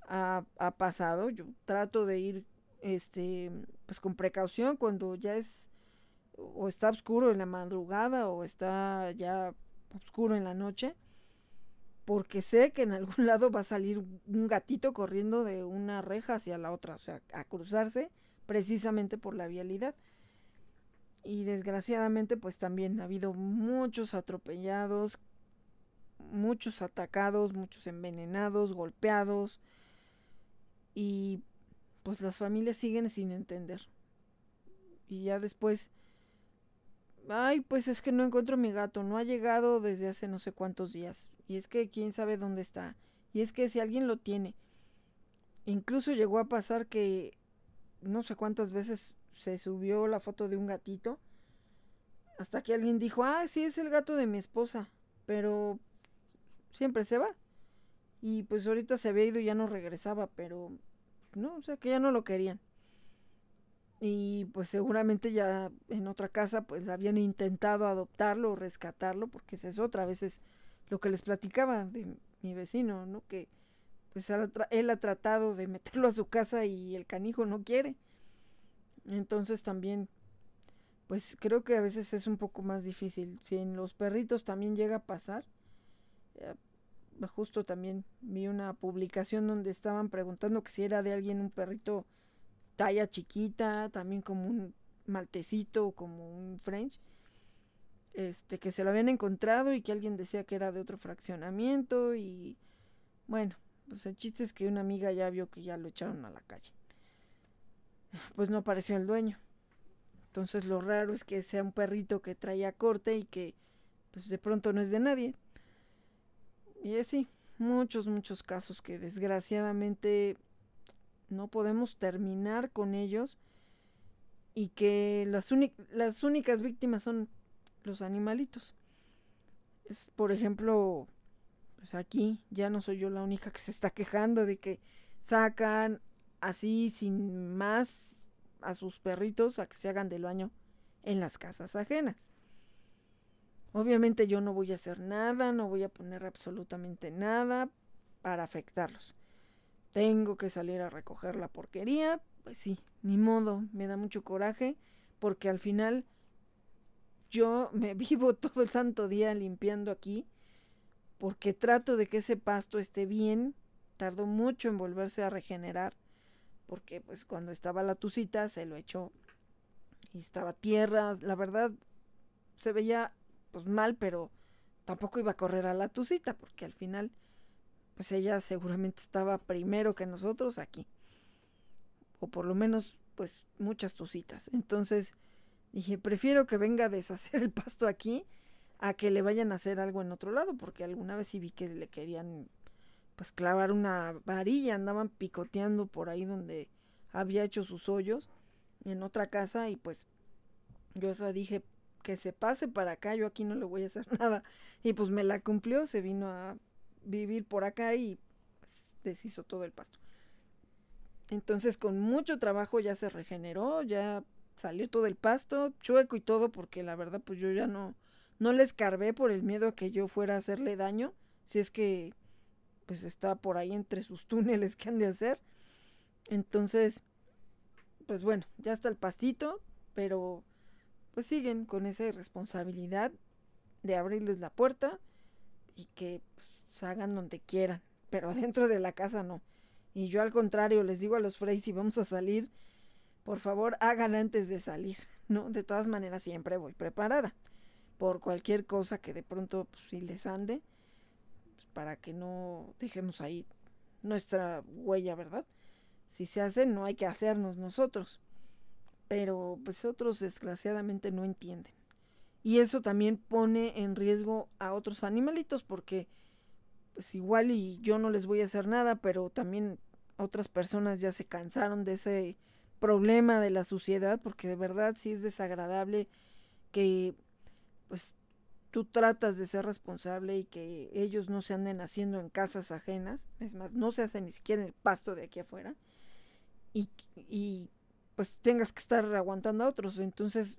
ha, ha pasado. Yo trato de ir este pues con precaución cuando ya es o está oscuro en la madrugada o está ya oscuro en la noche, porque sé que en algún lado va a salir un gatito corriendo de una reja hacia la otra, o sea, a cruzarse precisamente por la vialidad. Y desgraciadamente pues también ha habido muchos atropellados, muchos atacados, muchos envenenados, golpeados y pues las familias siguen sin entender. Y ya después ay, pues es que no encuentro mi gato, no ha llegado desde hace no sé cuántos días. Y es que quién sabe dónde está. Y es que si alguien lo tiene. Incluso llegó a pasar que no sé cuántas veces se subió la foto de un gatito. Hasta que alguien dijo, ah, sí, es el gato de mi esposa. Pero siempre se va. Y pues ahorita se había ido y ya no regresaba, pero no, o sea que ya no lo querían y pues seguramente ya en otra casa pues habían intentado adoptarlo o rescatarlo porque esa es otra vez es lo que les platicaba de mi vecino no que pues él ha tratado de meterlo a su casa y el canijo no quiere. Entonces también pues creo que a veces es un poco más difícil. Si en los perritos también llega a pasar eh, justo también vi una publicación donde estaban preguntando que si era de alguien un perrito talla chiquita, también como un maltecito, como un French, este, que se lo habían encontrado y que alguien decía que era de otro fraccionamiento y bueno, pues el chiste es que una amiga ya vio que ya lo echaron a la calle. Pues no apareció el dueño. Entonces lo raro es que sea un perrito que traía corte y que pues de pronto no es de nadie. Y así, muchos, muchos casos que desgraciadamente no podemos terminar con ellos y que las, las únicas víctimas son los animalitos. Es, por ejemplo, pues aquí ya no soy yo la única que se está quejando de que sacan así sin más a sus perritos a que se hagan del baño en las casas ajenas. Obviamente yo no voy a hacer nada, no voy a poner absolutamente nada para afectarlos tengo que salir a recoger la porquería, pues sí, ni modo, me da mucho coraje porque al final yo me vivo todo el santo día limpiando aquí porque trato de que ese pasto esté bien. Tardó mucho en volverse a regenerar porque pues cuando estaba la tucita se lo echó y estaba tierra, la verdad se veía pues mal, pero tampoco iba a correr a la tucita porque al final pues ella seguramente estaba primero que nosotros aquí. O por lo menos pues muchas tucitas. Entonces dije, prefiero que venga a deshacer el pasto aquí a que le vayan a hacer algo en otro lado, porque alguna vez sí vi que le querían pues clavar una varilla, andaban picoteando por ahí donde había hecho sus hoyos en otra casa y pues yo dije que se pase para acá, yo aquí no le voy a hacer nada y pues me la cumplió, se vino a vivir por acá y pues, deshizo todo el pasto. Entonces con mucho trabajo ya se regeneró, ya salió todo el pasto, chueco y todo, porque la verdad pues yo ya no, no le escarbé por el miedo a que yo fuera a hacerle daño, si es que pues está por ahí entre sus túneles que han de hacer. Entonces, pues bueno, ya está el pastito, pero pues siguen con esa irresponsabilidad de abrirles la puerta y que pues, hagan donde quieran, pero dentro de la casa no. Y yo al contrario les digo a los Frey si vamos a salir, por favor hagan antes de salir, ¿no? De todas maneras siempre voy preparada por cualquier cosa que de pronto pues, si les ande, pues, para que no dejemos ahí nuestra huella, ¿verdad? Si se hace, no hay que hacernos nosotros. Pero pues otros desgraciadamente no entienden. Y eso también pone en riesgo a otros animalitos porque pues igual y yo no les voy a hacer nada, pero también otras personas ya se cansaron de ese problema de la suciedad porque de verdad sí es desagradable que pues tú tratas de ser responsable y que ellos no se anden haciendo en casas ajenas, es más, no se hace ni siquiera en el pasto de aquí afuera, y, y pues tengas que estar aguantando a otros. Entonces,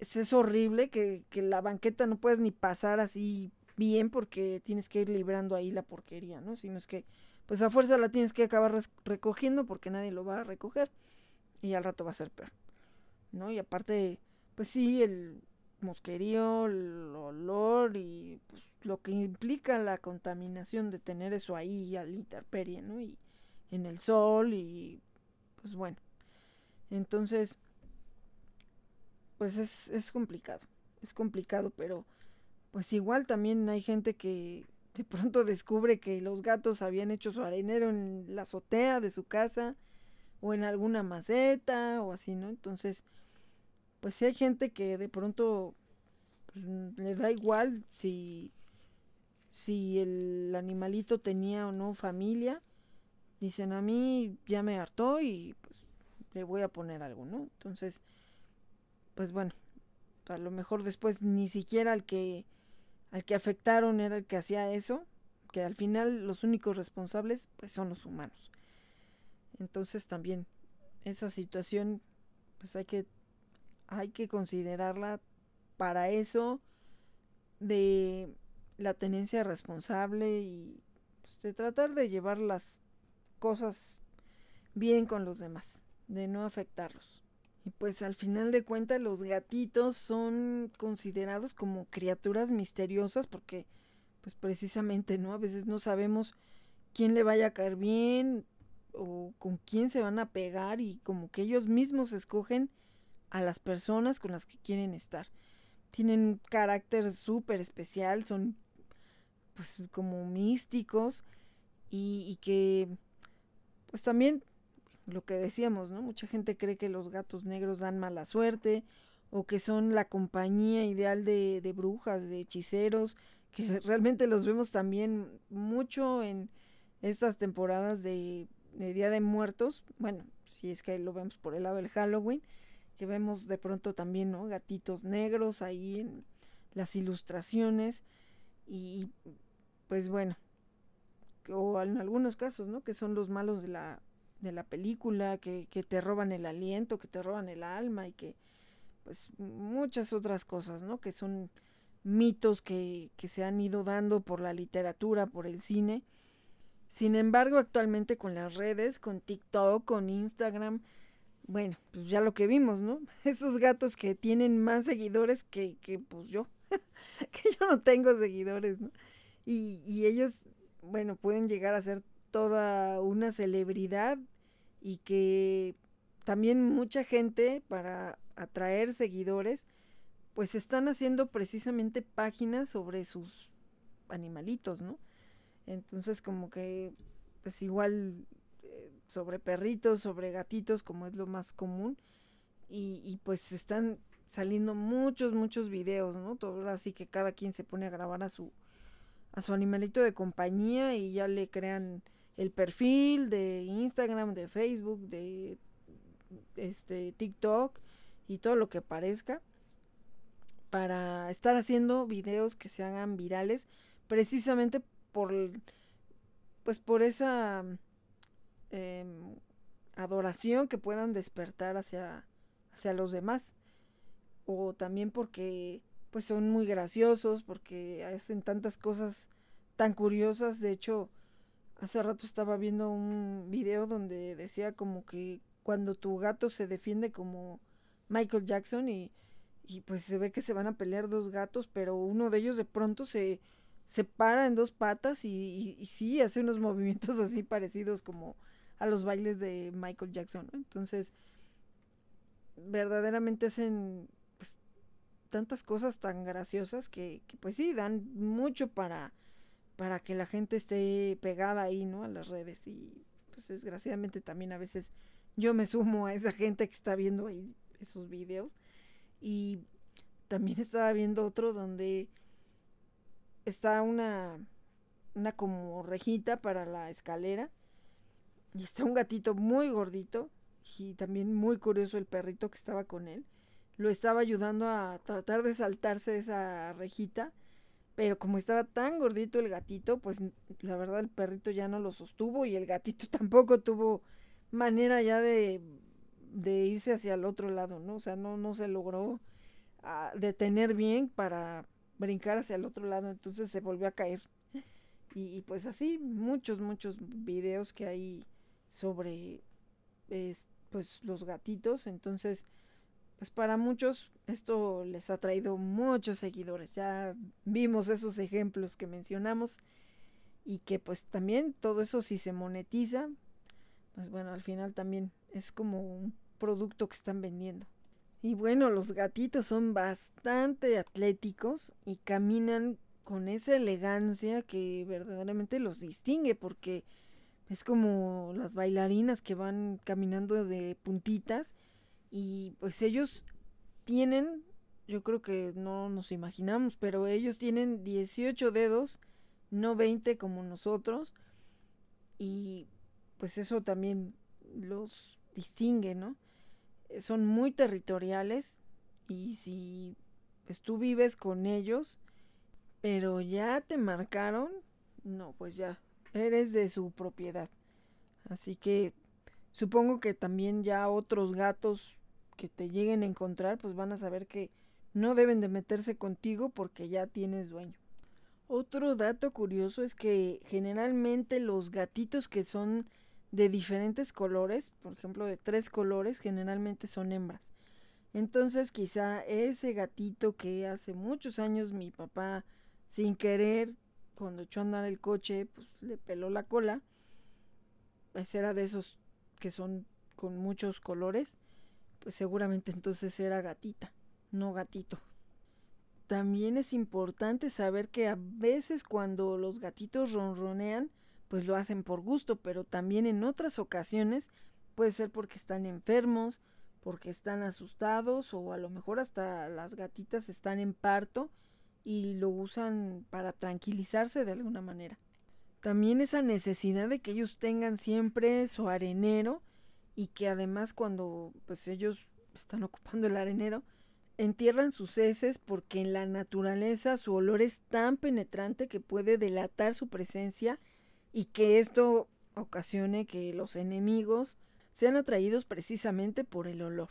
es, horrible que, que, la banqueta no puedes ni pasar así bien porque tienes que ir librando ahí la porquería, ¿no? Sino es que, pues a fuerza la tienes que acabar recogiendo porque nadie lo va a recoger y al rato va a ser peor, ¿no? Y aparte, pues sí, el mosquerío, el olor y pues, lo que implica la contaminación de tener eso ahí al interperie, ¿no? Y en el sol y pues bueno. Entonces, pues es, es complicado, es complicado, pero pues igual también hay gente que de pronto descubre que los gatos habían hecho su arenero en la azotea de su casa o en alguna maceta o así, ¿no? Entonces, pues si hay gente que de pronto pues, le da igual si, si el animalito tenía o no familia. Dicen a mí ya me hartó y pues le voy a poner algo, ¿no? Entonces, pues bueno, a lo mejor después ni siquiera al que al que afectaron era el que hacía eso, que al final los únicos responsables pues son los humanos. Entonces también esa situación pues hay que hay que considerarla para eso de la tenencia responsable y pues, de tratar de llevar las cosas bien con los demás, de no afectarlos. Y pues al final de cuentas los gatitos son considerados como criaturas misteriosas porque pues precisamente, ¿no? A veces no sabemos quién le vaya a caer bien o con quién se van a pegar y como que ellos mismos escogen a las personas con las que quieren estar. Tienen un carácter súper especial, son pues como místicos y, que pues también lo que decíamos, ¿no? Mucha gente cree que los gatos negros dan mala suerte o que son la compañía ideal de, de brujas, de hechiceros, que realmente los vemos también mucho en estas temporadas de, de Día de Muertos, bueno, si es que lo vemos por el lado del Halloween, que vemos de pronto también, ¿no? Gatitos negros ahí en las ilustraciones y pues bueno, o en algunos casos, ¿no? Que son los malos de la, de la película, que, que te roban el aliento, que te roban el alma y que pues muchas otras cosas, ¿no? Que son mitos que, que se han ido dando por la literatura, por el cine. Sin embargo, actualmente con las redes, con TikTok, con Instagram, bueno, pues ya lo que vimos, ¿no? Esos gatos que tienen más seguidores que, que pues yo, que yo no tengo seguidores, ¿no? Y, y ellos, bueno, pueden llegar a ser toda una celebridad y que también mucha gente para atraer seguidores, pues están haciendo precisamente páginas sobre sus animalitos, ¿no? Entonces como que, pues igual sobre perritos, sobre gatitos, como es lo más común, y, y pues están saliendo muchos, muchos videos, ¿no? Todo así que cada quien se pone a grabar a su, a su animalito de compañía y ya le crean el perfil de Instagram, de Facebook, de este TikTok y todo lo que parezca para estar haciendo videos que se hagan virales precisamente por pues por esa em, adoración que puedan despertar hacia hacia los demás. O también porque pues son muy graciosos porque hacen tantas cosas tan curiosas. De hecho hace rato estaba viendo un video donde decía como que cuando tu gato se defiende como Michael Jackson y, y pues se ve que se van a pelear dos gatos, pero uno de ellos de pronto se, se para en dos patas y, y, sí hace unos movimientos así parecidos como a los bailes de Michael Jackson. Entonces, verdaderamente hacen pues, tantas cosas tan graciosas que, que, pues sí, dan mucho para, para que la gente esté pegada ahí, ¿no? A las redes y pues desgraciadamente también a veces yo me sumo a esa gente que está viendo ahí esos videos. Y también estaba viendo otro donde está una, una como rejita para la escalera. Y está un gatito muy gordito y también muy curioso el perrito que estaba con él. Lo estaba ayudando a tratar de saltarse esa rejita. Pero como estaba tan gordito el gatito, pues la verdad el perrito ya no lo sostuvo y el gatito tampoco tuvo manera ya de, de irse hacia el otro lado, ¿no? O sea, no, no se logró uh, detener bien para brincar hacia el otro lado, entonces se volvió a caer. Y, pues así, muchos, muchos videos que hay sobre es, pues los gatitos, entonces pues para muchos esto les ha traído muchos seguidores. Ya vimos esos ejemplos que mencionamos y que pues también todo eso si se monetiza, pues bueno, al final también es como un producto que están vendiendo. Y bueno, los gatitos son bastante atléticos y caminan con esa elegancia que verdaderamente los distingue porque es como las bailarinas que van caminando de puntitas y pues ellos tienen, yo creo que no nos imaginamos, pero ellos tienen 18 dedos, no 20 como nosotros y pues eso también los distingue, ¿no? Eh, son muy territoriales y si pues, tú vives con ellos, pero ya te marcaron, no, pues ya eres de su propiedad. Así que supongo que también ya otros gatos que te lleguen a encontrar, pues van a saber que no deben de meterse contigo porque ya tienes dueño. Otro dato curioso es que generalmente los gatitos que son de diferentes colores, por ejemplo de tres colores, generalmente son hembras. Entonces quizá ese gatito que hace muchos años mi papá sin querer, cuando echó a andar el coche, pues le peló la cola, pues era de esos que son con muchos colores, pues seguramente entonces era gatita, no gatito. También es importante saber que a veces cuando los gatitos ronronean, pues lo hacen por gusto, pero también en otras ocasiones puede ser porque están enfermos, porque están asustados o a lo mejor hasta las gatitas están en parto y lo usan para tranquilizarse de alguna manera. También esa necesidad de que ellos tengan siempre su arenero y que además cuando pues ellos están ocupando el arenero entierran sus heces porque en la naturaleza su olor es tan penetrante que puede delatar su presencia y que esto ocasione que los enemigos sean atraídos precisamente por el olor.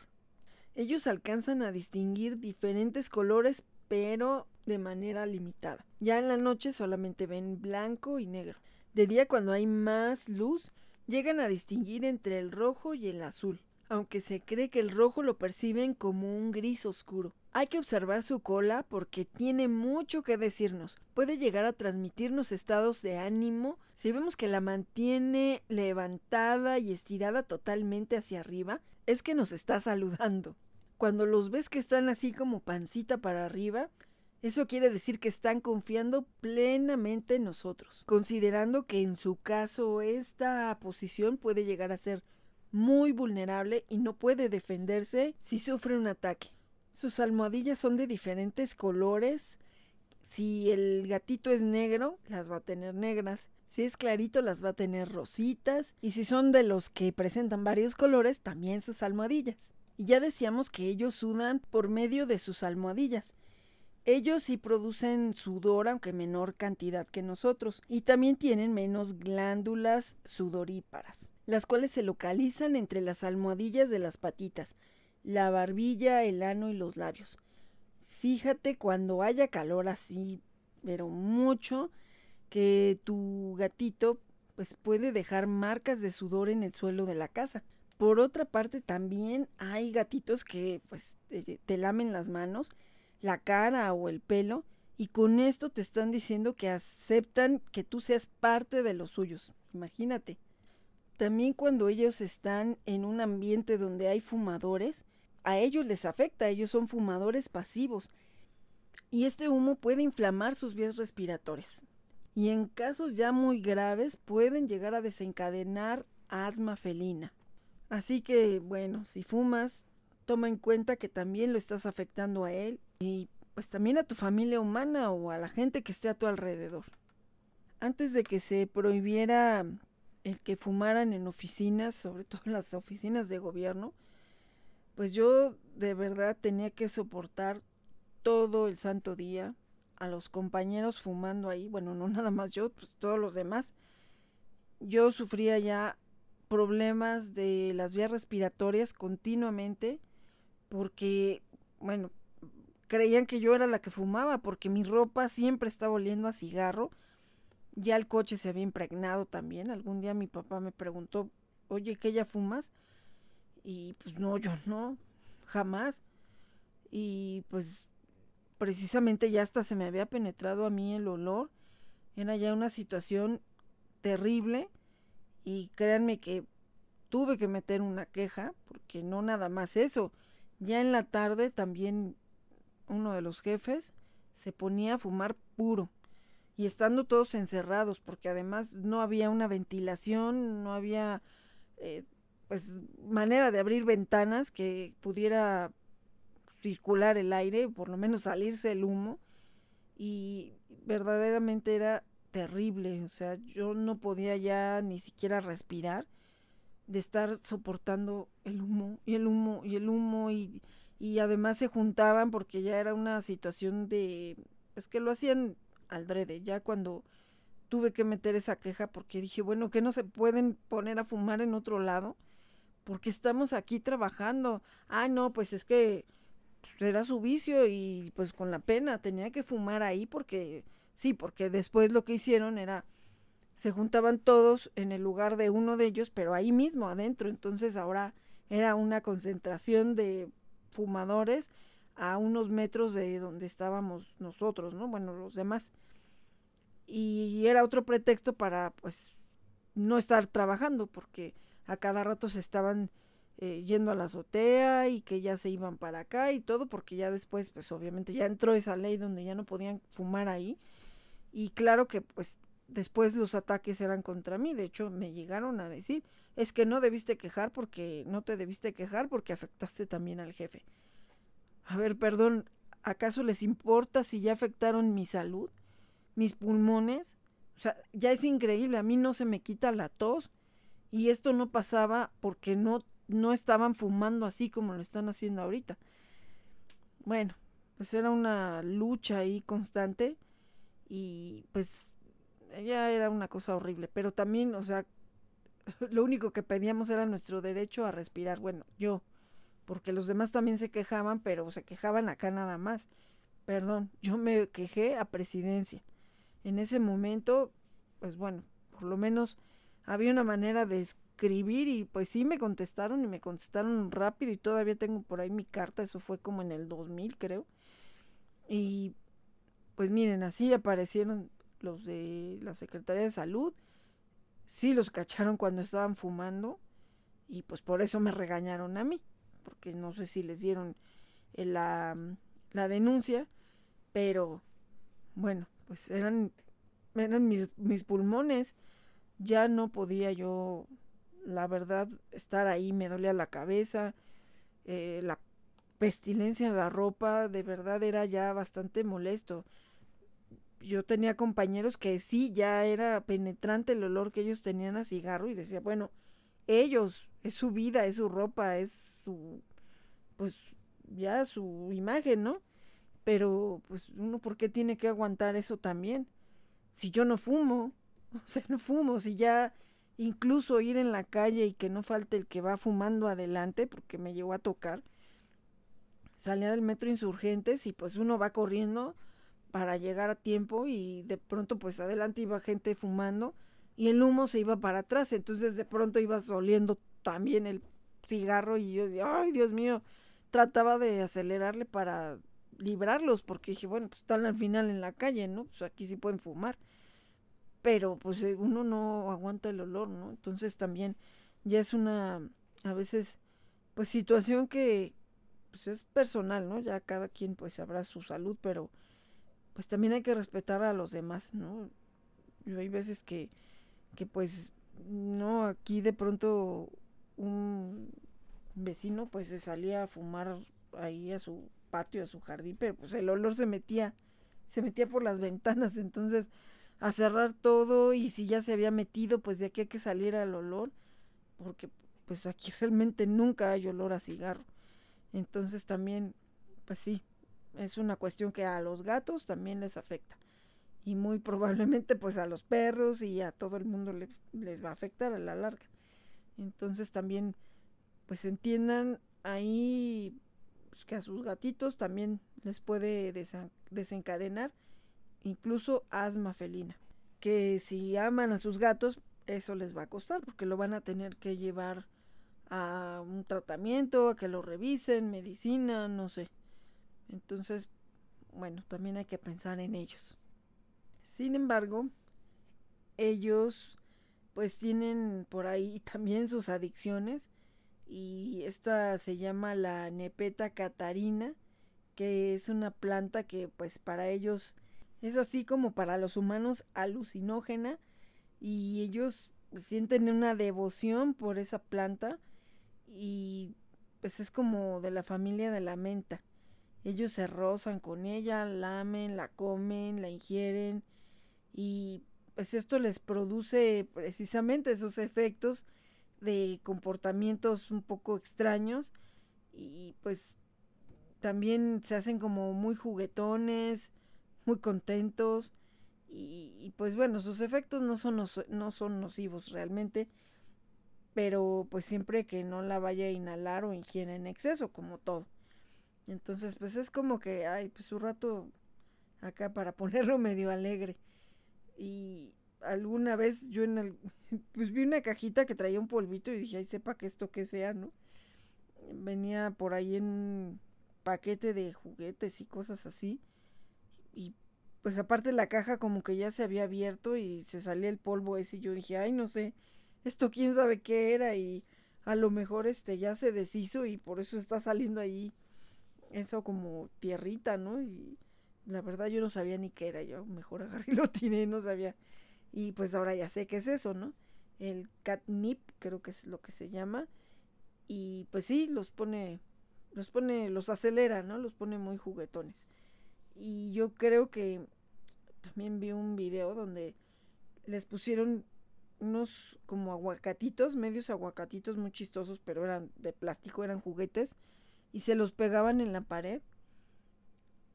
Ellos alcanzan a distinguir diferentes colores pero de manera limitada. Ya en la noche solamente ven blanco y negro. De día cuando hay más luz llegan a distinguir entre el rojo y el azul. aunque se cree que el rojo lo perciben como un gris oscuro. Hay que observar su cola porque tiene mucho que decirnos. Puede llegar a transmitirnos estados de ánimo si vemos que la mantiene levantada y estirada totalmente hacia arriba, es que nos está saludando. Cuando los ves que están así como pancita para arriba, eso quiere decir que están confiando plenamente en nosotros, considerando que en su caso esta posición puede llegar a ser muy vulnerable y no puede defenderse si sufre un ataque. Sus almohadillas son de diferentes colores. Si el gatito es negro, las va a tener negras. Si es clarito, las va a tener rositas. Y si son de los que presentan varios colores, también sus almohadillas. Y ya decíamos que ellos sudan por medio de sus almohadillas. Ellos sí producen sudor, aunque menor cantidad que nosotros, y también tienen menos glándulas sudoríparas las cuales se localizan entre las almohadillas de las patitas, la barbilla, el ano y los labios. Fíjate cuando haya calor así, pero mucho, que tu gatito pues puede dejar marcas de sudor en el suelo de la casa. Por otra parte, también hay gatitos que pues te, te lamen las manos, la cara o el pelo y con esto te están diciendo que aceptan que tú seas parte de los suyos. Imagínate. También cuando ellos están en un ambiente donde hay fumadores, a ellos les afecta, ellos son fumadores pasivos. Y este humo puede inflamar sus vías respiratorias. Y en casos ya muy graves pueden llegar a desencadenar asma felina. Así que, bueno, si fumas, toma en cuenta que también lo estás afectando a él y pues también a tu familia humana o a la gente que esté a tu alrededor. Antes de que se prohibiera el que fumaran en oficinas, sobre todo en las oficinas de gobierno, pues yo de verdad tenía que soportar todo el santo día a los compañeros fumando ahí, bueno, no nada más yo, pues todos los demás. Yo sufría ya problemas de las vías respiratorias continuamente porque, bueno, creían que yo era la que fumaba porque mi ropa siempre estaba oliendo a cigarro ya el coche se había impregnado también. Algún día mi papá me preguntó, oye, ¿qué ya fumas? Y pues no, yo no, jamás. Y pues precisamente ya hasta se me había penetrado a mí el olor. Era ya una situación terrible y créanme que tuve que meter una queja porque no nada más eso. Ya en la tarde también uno de los jefes se ponía a fumar puro y estando todos encerrados, porque además no había una ventilación, no había eh, pues manera de abrir ventanas que pudiera circular el aire, por lo menos salirse el humo, y verdaderamente era terrible, o sea, yo no podía ya ni siquiera respirar de estar soportando el humo y el humo y el humo y, y además se juntaban porque ya era una situación de, es que lo hacían aldrede, ya cuando tuve que meter esa queja porque dije, bueno, que no se pueden poner a fumar en otro lado, porque estamos aquí trabajando. Ah, no, pues es que era su vicio y pues con la pena tenía que fumar ahí porque sí, porque después lo que hicieron era se juntaban todos en el lugar de uno de ellos, pero ahí mismo adentro, entonces ahora era una concentración de fumadores a unos metros de donde estábamos nosotros, ¿no? Bueno, los demás. Y era otro pretexto para, pues, no estar trabajando, porque a cada rato se estaban eh, yendo a la azotea y que ya se iban para acá y todo, porque ya después, pues, obviamente ya entró esa ley donde ya no podían fumar ahí. Y claro que, pues, después los ataques eran contra mí. De hecho, me llegaron a decir, es que no debiste quejar porque no te debiste quejar porque afectaste también al jefe. A ver, perdón, ¿acaso les importa si ya afectaron mi salud? ¿Mis pulmones? O sea, ya es increíble, a mí no se me quita la tos y esto no pasaba porque no, no estaban fumando así como lo están haciendo ahorita. Bueno, pues era una lucha ahí constante y pues ya era una cosa horrible, pero también, o sea, lo único que pedíamos era nuestro derecho a respirar. Bueno, yo, porque los demás también se quejaban, pero se quejaban acá nada más. Perdón, yo me quejé a presidencia. En ese momento, pues bueno, por lo menos había una manera de escribir y pues sí me contestaron y me contestaron rápido y todavía tengo por ahí mi carta, eso fue como en el 2000 creo. Y pues miren, así aparecieron los de la Secretaría de Salud, sí los cacharon cuando estaban fumando y pues por eso me regañaron a mí, porque no sé si les dieron la, la denuncia, pero bueno, pues eran, eran mis, mis pulmones ya no podía yo, la verdad, estar ahí, me dolía la cabeza, eh, la pestilencia en la ropa, de verdad era ya bastante molesto. Yo tenía compañeros que sí, ya era penetrante el olor que ellos tenían a cigarro y decía, bueno, ellos, es su vida, es su ropa, es su, pues ya su imagen, ¿no? Pero pues uno, ¿por qué tiene que aguantar eso también? Si yo no fumo, O sea, no fumo, si ya incluso ir en la calle y que no falte el que va fumando adelante, porque me llegó a tocar, salía del metro insurgentes y pues uno va corriendo para llegar a tiempo y de pronto pues adelante iba gente fumando y el humo se iba para atrás, entonces de pronto iba oliendo también el cigarro y yo, ay Dios mío, trataba de acelerarle para librarlos porque dije, bueno, pues están al final en la calle, ¿no? Pues aquí sí pueden fumar pero pues eh, uno no aguanta el olor, ¿no? Entonces también ya es una, a veces, pues situación que pues es personal, ¿no? Ya cada quien pues sabrá su salud, pero pues también hay que respetar a los demás, ¿no? Yo hay veces que, que pues, no, aquí de pronto un vecino pues se salía a fumar ahí a su patio, a su jardín, pero pues el olor se metía, se metía por las ventanas, entonces a cerrar todo y si ya se había metido, pues de aquí hay que salir al olor, porque pues aquí realmente nunca hay olor a cigarro. Entonces también, pues sí, es una cuestión que a los gatos también les afecta. Y muy probablemente pues a los perros y a todo el mundo les va a afectar a la larga. Entonces también pues entiendan ahí pues, que a sus gatitos también les puede desencadenar incluso asma felina, que si aman a sus gatos, eso les va a costar porque lo van a tener que llevar a un tratamiento, a que lo revisen, medicina, no sé. Entonces, bueno, también hay que pensar en ellos. Sin embargo, ellos pues tienen por ahí también sus adicciones y esta se llama la nepeta catarina, que es una planta que pues para ellos es así como para los humanos alucinógena y ellos sienten una devoción por esa planta y pues es como de la familia de la menta. Ellos se rozan con ella, lamen, la comen, la ingieren y pues esto les produce precisamente esos efectos de comportamientos un poco extraños y pues también se hacen como muy juguetones, muy contentos y, pues bueno, sus efectos no son, no son nocivos realmente, pero pues siempre que no la vaya a inhalar o ingiere en exceso, como todo. Entonces pues es como que, ay, pues un rato acá para ponerlo medio alegre. Y alguna vez yo en el, pues vi una cajita que traía un polvito y dije, ay, sepa que esto que sea, ¿no? Venía por ahí en paquete de juguetes y cosas así y pues aparte la caja como que ya se había abierto y se salía el polvo ese y yo dije, ay, no sé, esto quién sabe qué era y a lo mejor este ya se deshizo y por eso está saliendo ahí eso como tierrita, ¿no? Y la verdad yo no sabía ni qué era, yo mejor agarré y lo tiré, no sabía. Y pues ahora ya sé qué es eso, ¿no? El catnip, creo que es lo que se llama. Y pues sí, los pone, los pone, los acelera, ¿no? Los pone muy juguetones. Y yo creo que también vi un video donde les pusieron unos como aguacatitos, medios aguacatitos muy chistosos, pero eran de plástico, eran juguetes, y se los pegaban en la pared.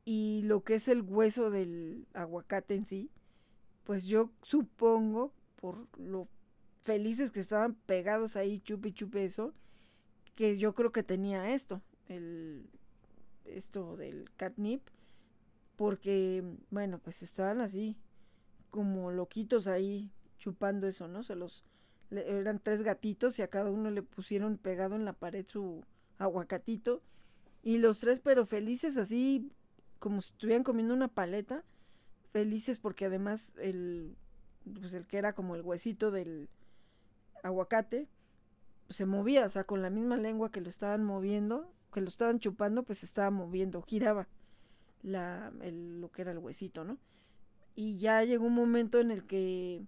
Y lo que es el hueso del aguacate en sí, pues yo supongo, por lo felices que estaban pegados ahí, chupe chupe eso, que yo creo que tenía esto, el esto del catnip porque, bueno, pues estaban así, como loquitos ahí chupando eso, ¿no? Se los eran tres gatitos y a cada uno le pusieron pegado en la pared su aguacatito. Y los tres, pero felices así, como si estuvieran comiendo una paleta. Felices porque además el, pues el que era como el huesito del aguacate, se movía, o sea, con la misma lengua que lo estaban moviendo, que lo estaban chupando, pues se estaba moviendo, giraba la, el, lo que era el huesito, ¿no? Y ya llegó un momento en el que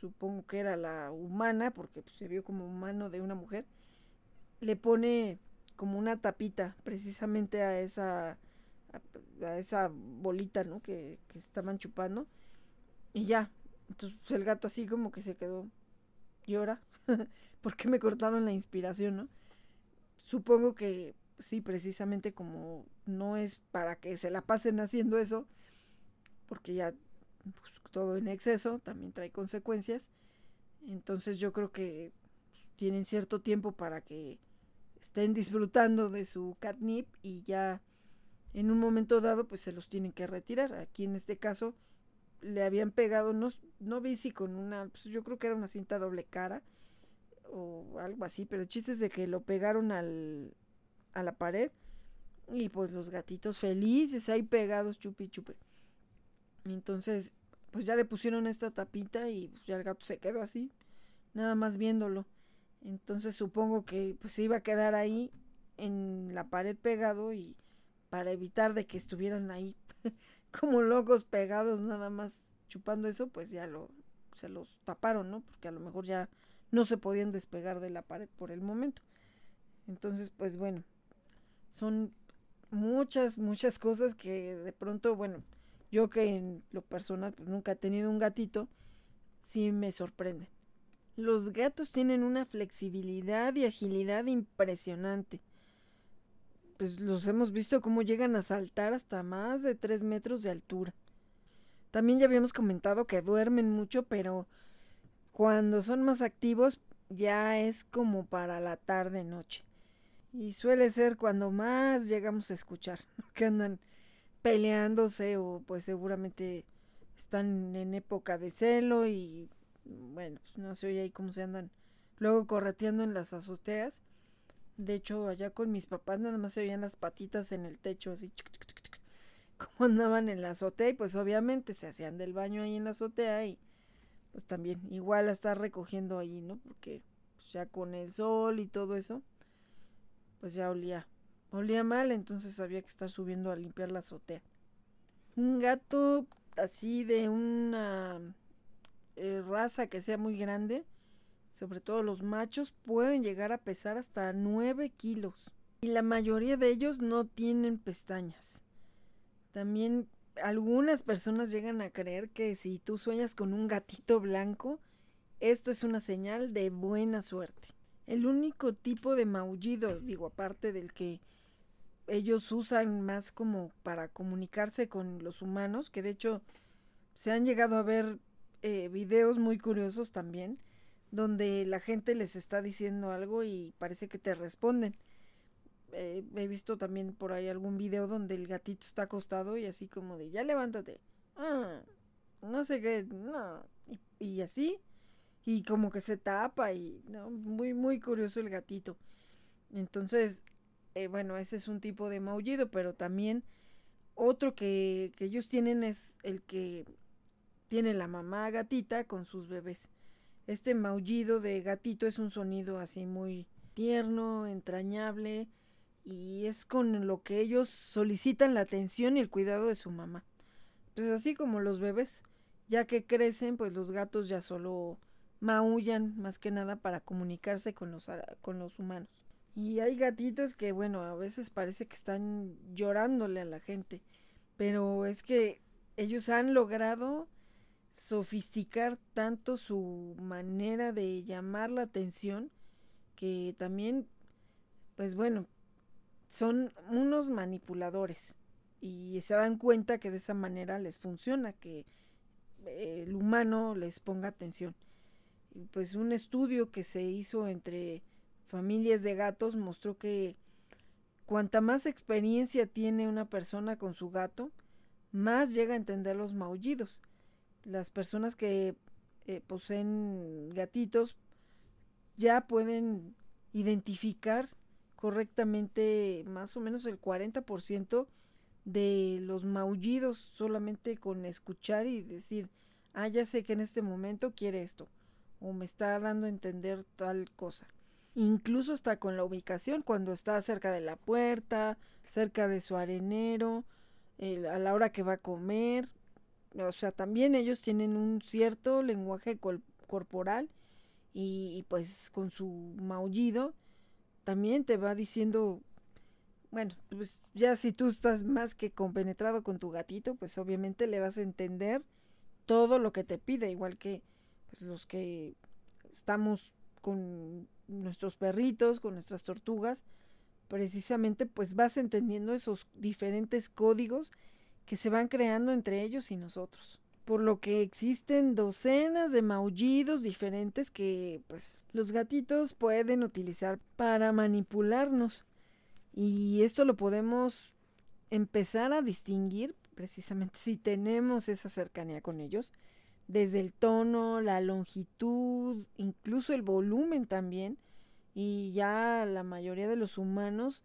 supongo que era la humana, porque pues, se vio como humano de una mujer, le pone como una tapita precisamente a esa a, esa bolita, ¿no? Que, que, estaban chupando. Y ya. Entonces el gato así como que se quedó. Llora. porque me cortaron la inspiración, no? Supongo que sí, precisamente como no es para que se la pasen haciendo eso, porque ya pues, todo en exceso también trae consecuencias. Entonces yo creo que tienen cierto tiempo para que estén disfrutando de su catnip y ya en un momento dado pues se los tienen que retirar. Aquí en este caso le habían pegado, no, no vi si con una, pues yo creo que era una cinta doble cara o algo así, pero el chiste es de que lo pegaron al, a la pared y pues los gatitos felices ahí pegados chupi chupi. Entonces pues ya le pusieron esta tapita y pues ya el gato se quedó así, nada más viéndolo. Entonces supongo que pues se iba a quedar ahí en la pared pegado y para evitar de que estuvieran ahí como locos pegados nada más chupando eso, pues ya lo se los taparon, ¿no? Porque a lo mejor ya no se podían despegar de la pared por el momento. Entonces, pues bueno, son muchas, muchas cosas que de pronto, bueno, yo que en lo personal pues, nunca he tenido un gatito, sí me sorprende. Los gatos tienen una flexibilidad y agilidad impresionante. Pues los hemos visto cómo llegan a saltar hasta más de 3 metros de altura. También ya habíamos comentado que duermen mucho, pero cuando son más activos ya es como para la tarde noche. Y suele ser cuando más llegamos a escuchar, que andan peleándose o pues seguramente están en época de celo y bueno, pues no sé oye ahí cómo se andan luego correteando en las azoteas. De hecho, allá con mis papás nada más se oían las patitas en el techo así como andaban en la azotea y pues obviamente se hacían del baño ahí en la azotea y pues también igual a estar recogiendo ahí, ¿no? Porque pues, ya con el sol y todo eso, pues ya olía Olía mal, entonces había que estar subiendo a limpiar la azotea. Un gato así de una eh, raza que sea muy grande, sobre todo los machos, pueden llegar a pesar hasta 9 kilos. Y la mayoría de ellos no tienen pestañas. También algunas personas llegan a creer que si tú sueñas con un gatito blanco, esto es una señal de buena suerte. El único tipo de maullido, digo, aparte del que ellos usan más como para comunicarse con los humanos, que de hecho se han llegado a ver eh, videos muy curiosos también, donde la gente les está diciendo algo y parece que te responden. Eh, he visto también por ahí algún video donde el gatito está acostado y así como de, ya levántate. Ah, no sé qué, no. Y, y así, y como que se tapa y, no, muy, muy curioso el gatito. Entonces, eh, bueno, ese es un tipo de maullido, pero también otro que, ellos tienen es el que tiene la mamá gatita con sus bebés. Este maullido de gatito es un sonido así muy tierno, entrañable y es con lo que ellos solicitan la atención y el cuidado de su mamá. Pues así como los bebés, ya que crecen, pues los gatos ya solo maullan más que nada para comunicarse con los, con los humanos. Y hay gatitos que, bueno, a veces parece que están llorándole a la gente, pero es que ellos han logrado sofisticar tanto su manera de llamar la atención que también, pues bueno, son unos manipuladores y se dan cuenta que de esa manera les funciona, que el humano les ponga atención. Pues un estudio que se hizo entre familias de gatos mostró que cuanta más experiencia tiene una persona con su gato, más llega a entender los maullidos. Las personas que eh, poseen gatitos ya pueden identificar correctamente más o menos el 40% de los maullidos solamente con escuchar y decir, ah, ya sé que en este momento quiere esto o me está dando a entender tal cosa. Incluso hasta con la ubicación, cuando está cerca de la puerta, cerca de su arenero, a la hora que va a comer. O sea, también ellos tienen un cierto lenguaje corporal y, pues con su maullido también te va diciendo, bueno, pues ya si tú estás más que compenetrado con tu gatito, pues obviamente le vas a entender todo lo que te pide, igual que pues, los que estamos con nuestros perritos, con nuestras tortugas, precisamente pues vas entendiendo esos diferentes códigos que se van creando entre ellos y nosotros. Por lo que existen docenas de maullidos diferentes que pues los gatitos pueden utilizar para manipularnos. Y esto lo podemos empezar a distinguir precisamente si tenemos esa cercanía con ellos desde el tono, la longitud, incluso el volumen también, y ya la mayoría de los humanos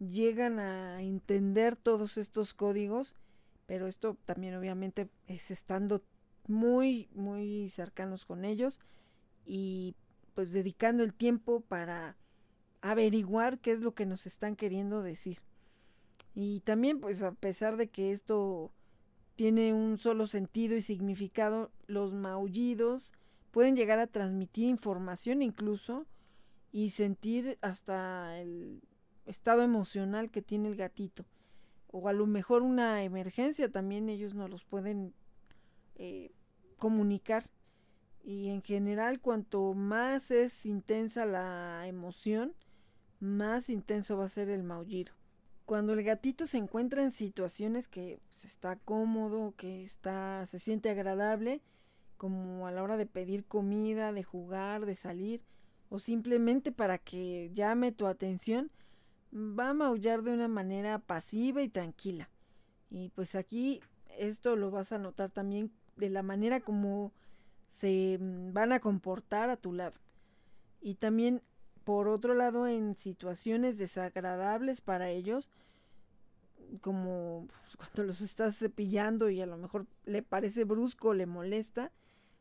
llegan a entender todos estos códigos, pero esto también obviamente es estando muy, muy cercanos con ellos y pues dedicando el tiempo para averiguar qué es lo que nos están queriendo decir. Y también pues a pesar de que esto tiene un solo sentido y significado, los maullidos pueden llegar a transmitir información incluso y sentir hasta el estado emocional que tiene el gatito. O a lo mejor una emergencia también ellos nos los pueden eh, comunicar. Y en general cuanto más es intensa la emoción, más intenso va a ser el maullido. Cuando el gatito se encuentra en situaciones que pues, está cómodo, que está, se siente agradable, como a la hora de pedir comida, de jugar, de salir, o simplemente para que llame tu atención, va a maullar de una manera pasiva y tranquila. Y pues aquí esto lo vas a notar también de la manera como se mm, van a comportar a tu lado. Y también por otro lado, en situaciones desagradables para ellos, como pues, cuando los estás cepillando y a lo mejor le parece brusco, le molesta,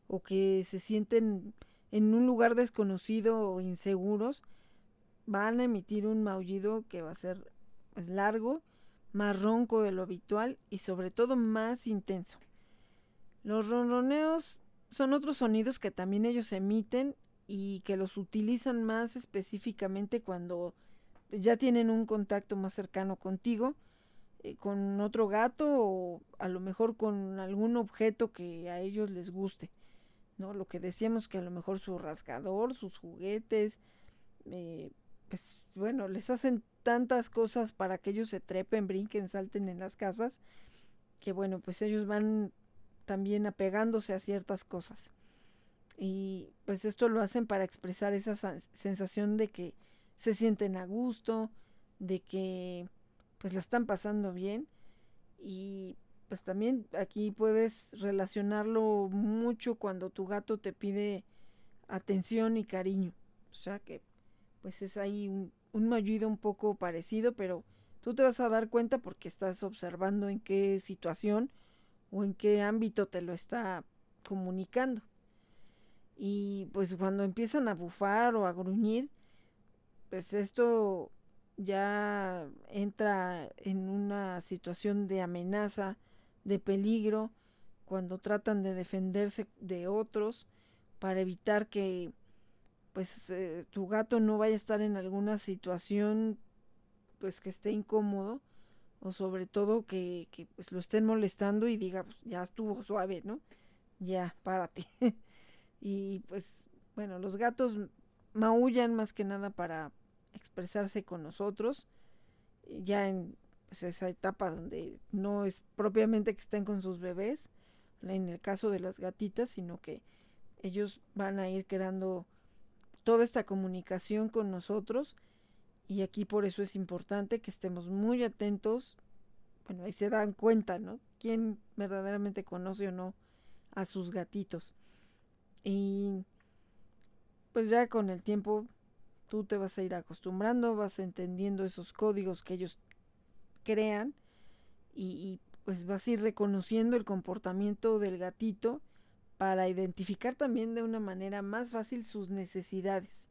o que se sienten en un lugar desconocido o inseguros, van a emitir un maullido que va a ser pues, largo, más ronco de lo habitual y sobre todo más intenso. Los ronroneos son otros sonidos que también ellos emiten y que los utilizan más específicamente cuando ya tienen un contacto más cercano contigo, eh, con otro gato o a lo mejor con algún objeto que a ellos les guste. ¿no? Lo que decíamos que a lo mejor su rascador, sus juguetes, eh, pues bueno, les hacen tantas cosas para que ellos se trepen, brinquen, salten en las casas, que bueno, pues ellos van también apegándose a ciertas cosas. Y pues esto lo hacen para expresar esa sensación de que se sienten a gusto, de que pues la están pasando bien y pues también aquí puedes relacionarlo mucho cuando tu gato te pide atención y cariño. O sea que pues es ahí un, un un poco parecido, pero tú te vas a dar cuenta porque estás observando en qué situación o en qué ámbito te lo está comunicando. Y pues cuando empiezan a bufar o a gruñir, pues esto ya entra en una situación de amenaza, de peligro, cuando tratan de defenderse de otros para evitar que pues eh, tu gato no vaya a estar en alguna situación pues que esté incómodo o sobre todo que, que pues lo estén molestando y diga pues ya estuvo suave, ¿no? Ya, párate. Y pues, bueno, los gatos maullan más que nada para expresarse con nosotros, ya en pues, esa etapa donde no es propiamente que estén con sus bebés, en el caso de las gatitas, sino que ellos van a ir creando toda esta comunicación con nosotros y aquí por eso es importante que estemos muy atentos, bueno, ahí se dan cuenta, ¿no? Quién verdaderamente conoce o no a sus gatitos. Y pues ya con el tiempo tú te vas a ir acostumbrando, vas entendiendo esos códigos que ellos crean y, pues vas a ir reconociendo el comportamiento del gatito para identificar también de una manera más fácil sus necesidades.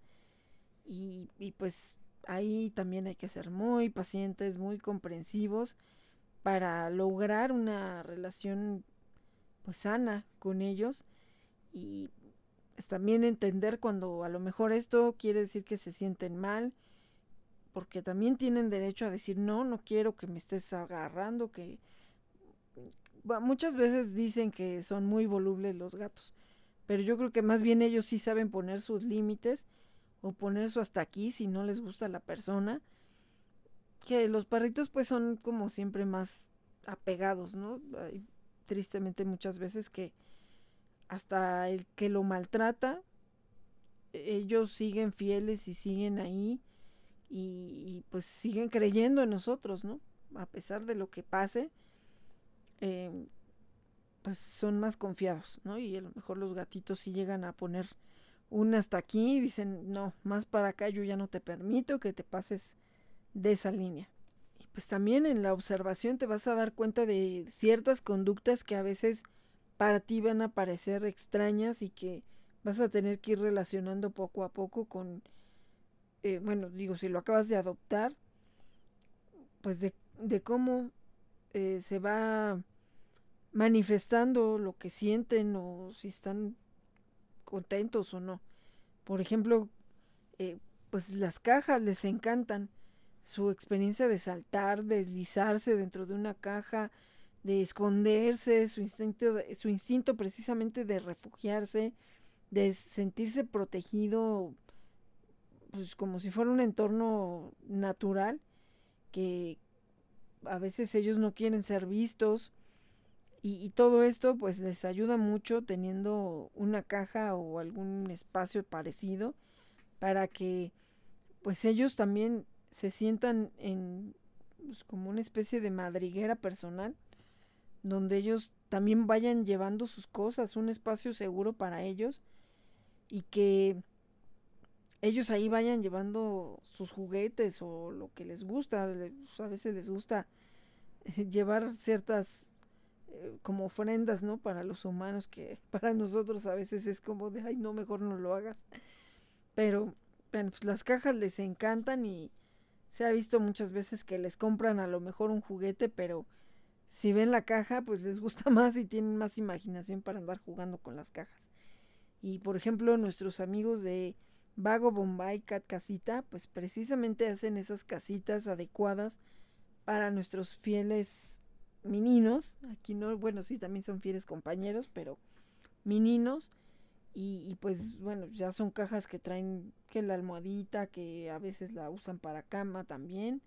Y, y, pues ahí también hay que ser muy pacientes, muy comprensivos para lograr una relación pues sana con ellos y también entender cuando a lo mejor esto quiere decir que se sienten mal porque también tienen derecho a decir no, no quiero que me estés agarrando, que muchas veces dicen que son muy volubles los gatos, pero yo creo que más bien ellos sí saben poner sus límites o poner su hasta aquí si no les gusta la persona. Que los perritos pues son como siempre más apegados, ¿no? Hay, tristemente muchas veces que hasta el que lo maltrata, ellos siguen fieles y siguen ahí y, pues siguen creyendo en nosotros, ¿no? A pesar de lo que pase, eh, pues son más confiados, ¿no? Y a lo mejor los gatitos si llegan a poner un hasta aquí y dicen, no, más para acá yo ya no te permito que te pases de esa línea. Y pues también en la observación te vas a dar cuenta de ciertas conductas que a veces para ti van a parecer extrañas y que vas a tener que ir relacionando poco a poco con, eh, bueno, digo, si lo acabas de adoptar, pues de, cómo eh, se va manifestando lo que sienten o si están contentos o no. Por ejemplo, eh, pues las cajas les encantan. Su experiencia de saltar, deslizarse dentro de una caja, de esconderse, su instinto, su instinto precisamente de refugiarse, de sentirse protegido, pues como si fuera un entorno natural, que a veces ellos no quieren ser vistos, y, todo esto pues les ayuda mucho teniendo una caja o algún espacio parecido para que pues ellos también se sientan en pues, como una especie de madriguera personal donde ellos también vayan llevando sus cosas, un espacio seguro para ellos y que ellos ahí vayan llevando sus juguetes o lo que les gusta, a veces les gusta llevar ciertas eh, como ofrendas, ¿no? Para los humanos, que para nosotros a veces es como de, ay, no, mejor no lo hagas. Pero, bueno, pues las cajas les encantan y se ha visto muchas veces que les compran a lo mejor un juguete, pero si ven la caja, pues les gusta más y tienen más imaginación para andar jugando con las cajas. Y por ejemplo, nuestros amigos de Vago Bombay Cat Casita, pues precisamente hacen esas casitas adecuadas para nuestros fieles meninos, aquí no, bueno, sí, también son fieles compañeros, pero meninos, y, pues bueno, ya son cajas que traen que la almohadita, que a veces la usan para cama también,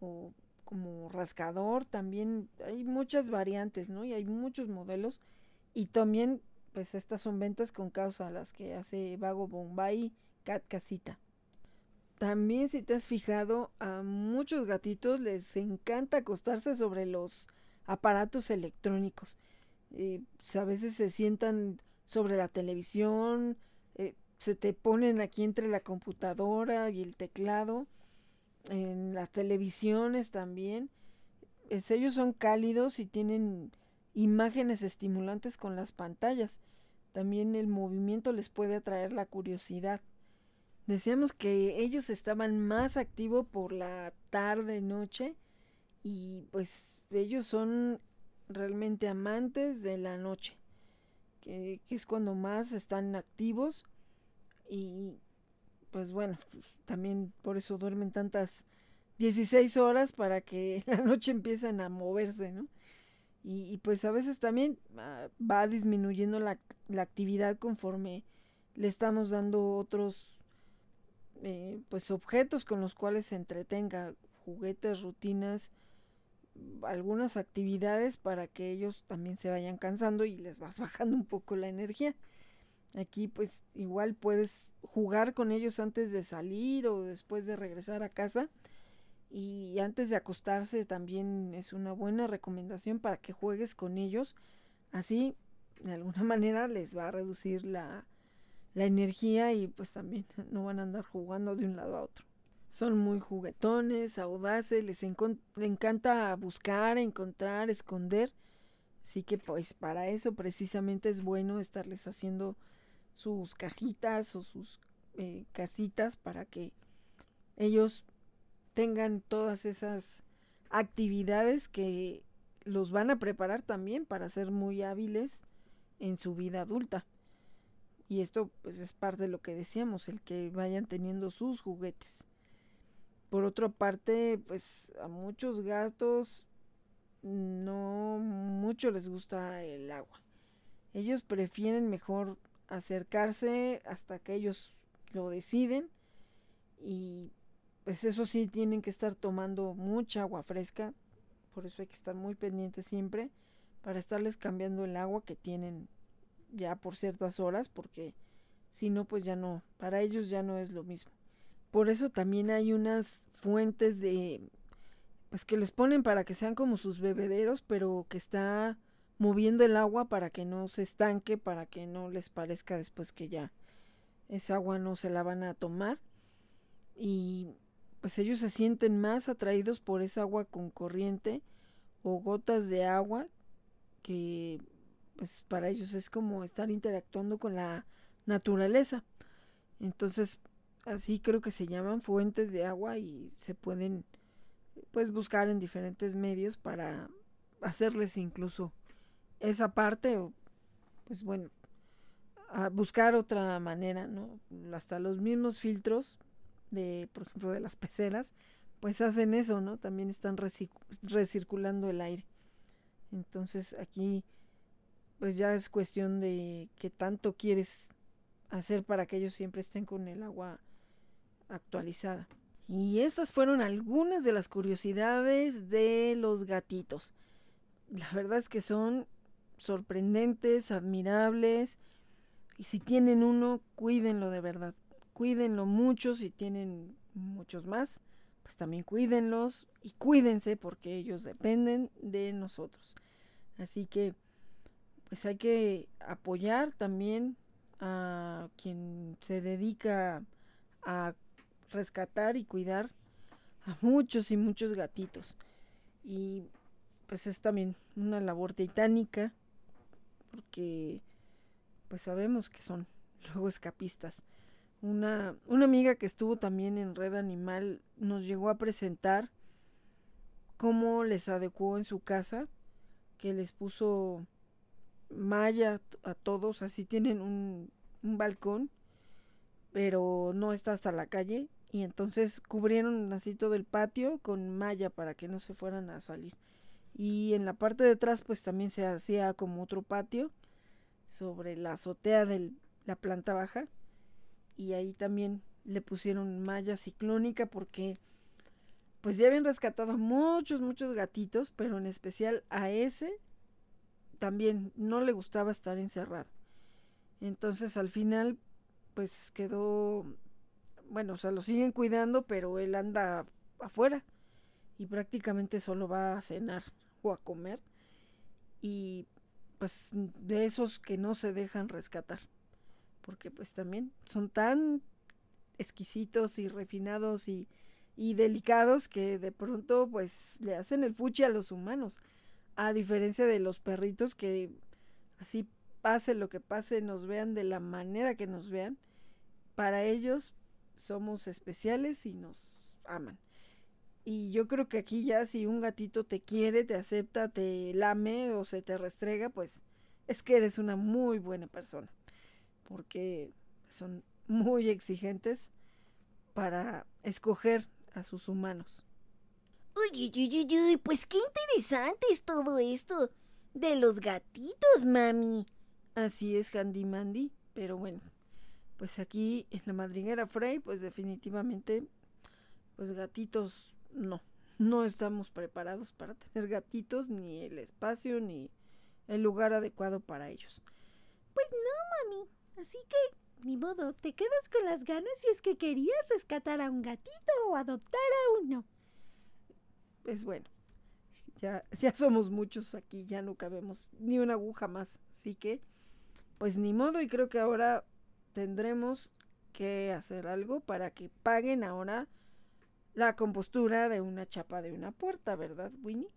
o como rascador, también hay muchas variantes, ¿no? Y hay muchos modelos, y también pues estas son ventas con causa, las que hace Vago Bombay Cat Casita. También si te has fijado, a muchos gatitos les encanta acostarse sobre los aparatos electrónicos. Eh, pues, a veces se sientan sobre la televisión, eh, se te ponen aquí entre la computadora y el teclado, en las televisiones también. Es, ellos son cálidos y tienen imágenes estimulantes con las pantallas. También el movimiento les puede atraer la curiosidad. Decíamos que ellos estaban más activos por la tarde, noche y pues ellos son realmente amantes de la noche, que, es cuando más están activos y pues bueno, también por eso duermen tantas 16 horas para que la noche empiecen a moverse, ¿no? Y, pues a veces también ah, va disminuyendo la, la, actividad conforme le estamos dando otros eh, pues objetos con los cuales se entretenga, juguetes, rutinas, algunas actividades para que ellos también se vayan cansando y les vas bajando un poco la energía. Aquí pues igual puedes jugar con ellos antes de salir o después de regresar a casa y antes de acostarse también es una buena recomendación para que juegues con ellos. Así de alguna manera les va a reducir la, la energía y pues también no van a andar jugando de un lado a otro. Son muy juguetones, audaces, les, encanta buscar, encontrar, esconder. Así que pues para eso precisamente es bueno estarles haciendo sus cajitas o sus eh, casitas para que ellos tengan todas esas actividades que los van a preparar también para ser muy hábiles en su vida adulta. Y esto pues es parte de lo que decíamos, el que vayan teniendo sus juguetes. Por otra parte, pues a muchos gatos no mucho les gusta el agua. Ellos prefieren mejor acercarse hasta que ellos lo deciden y pues eso sí tienen que estar tomando mucha agua fresca, por eso hay que estar muy pendientes siempre para estarles cambiando el agua que tienen ya por ciertas horas porque si no pues ya no, para ellos ya no es lo mismo. Por eso también hay unas fuentes de pues que les ponen para que sean como sus bebederos, pero que está moviendo el agua para que no se estanque, para que no les parezca después que ya esa agua no se la van a tomar. Y pues ellos se sienten más atraídos por esa agua con corriente o gotas de agua que pues para ellos es como estar interactuando con la naturaleza. Entonces, así creo que se llaman fuentes de agua y se pueden pues buscar en diferentes medios para hacerles incluso esa parte pues bueno a buscar otra manera no hasta los mismos filtros de por ejemplo de las peceras pues hacen eso no también están recirculando el aire. Entonces aquí pues ya es cuestión de qué tanto quieres hacer para que ellos siempre estén con el agua actualizada. Y estas fueron algunas de las curiosidades de los gatitos. La verdad es que son sorprendentes, admirables. Y si tienen uno, cuídenlo de verdad. Cuídenlo mucho. Si tienen muchos más, pues también cuídenlos. Y cuídense porque ellos dependen de nosotros. Así que, pues hay que apoyar también a quien se dedica a rescatar y cuidar a muchos y muchos gatitos. Y pues es también una labor titánica porque pues sabemos que son luego escapistas. Una, una amiga que estuvo también en Red Animal nos llegó a presentar cómo les adecuó en su casa, que les puso malla a todos, así tienen un, un balcón, pero no está hasta la calle y entonces cubrieron así todo el patio con malla para que no se fueran a salir. Y en la parte de atrás pues también se hacía como otro patio sobre la azotea de la planta baja y ahí también le pusieron malla ciclónica porque pues ya habían rescatado muchos, muchos gatitos, pero en especial a ese también no le gustaba estar encerrado. Entonces al final pues quedó bueno, o sea, lo siguen cuidando, pero él anda afuera y prácticamente solo va a cenar o a comer y pues de esos que no se dejan rescatar porque pues también son tan exquisitos y refinados y, y delicados que de pronto pues le hacen el fuchi a los humanos a diferencia de los perritos que así pase lo que pase nos vean de la manera que nos vean para ellos somos especiales y nos aman. Y yo creo que aquí ya si un gatito te quiere, te acepta, te lame o se te restrega, pues es que eres una muy buena persona. Porque son muy exigentes para escoger a sus humanos.
Uy, uy, uy, uy, pues qué interesante es todo esto de los gatitos, mami.
Así es, Handy Mandy, pero bueno, pues aquí en la madriguera Frey, pues definitivamente, pues gatitos no, no estamos preparados para tener gatitos, ni el espacio, ni el lugar adecuado para ellos.
Pues no, mami, así que ni modo, te quedas con las ganas si es que querías rescatar a un gatito o adoptar a uno.
Pues bueno, ya, ya somos muchos aquí, ya no cabemos ni una aguja más, así que, pues ni modo, y creo que ahora tendremos que hacer algo para que paguen ahora la compostura de una chapa de una puerta, ¿verdad, Winnie?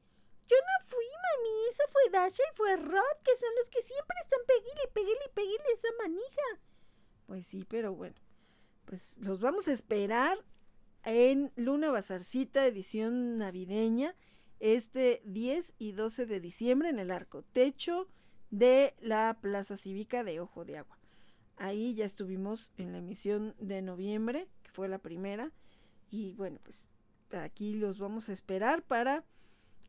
Yo no fui, mami. Esa fue Dasha y fue Rod, que son los que siempre están peguile, peguile, peguile esa manija.
Pues sí, pero bueno. Pues los vamos a esperar en Luna Bazarcita, edición navideña, este 10 y 12 de diciembre en el arco techo de la Plaza Cívica de Ojo de Agua. Ahí ya estuvimos en la emisión de noviembre, que fue la primera. Y bueno, pues aquí los vamos a esperar para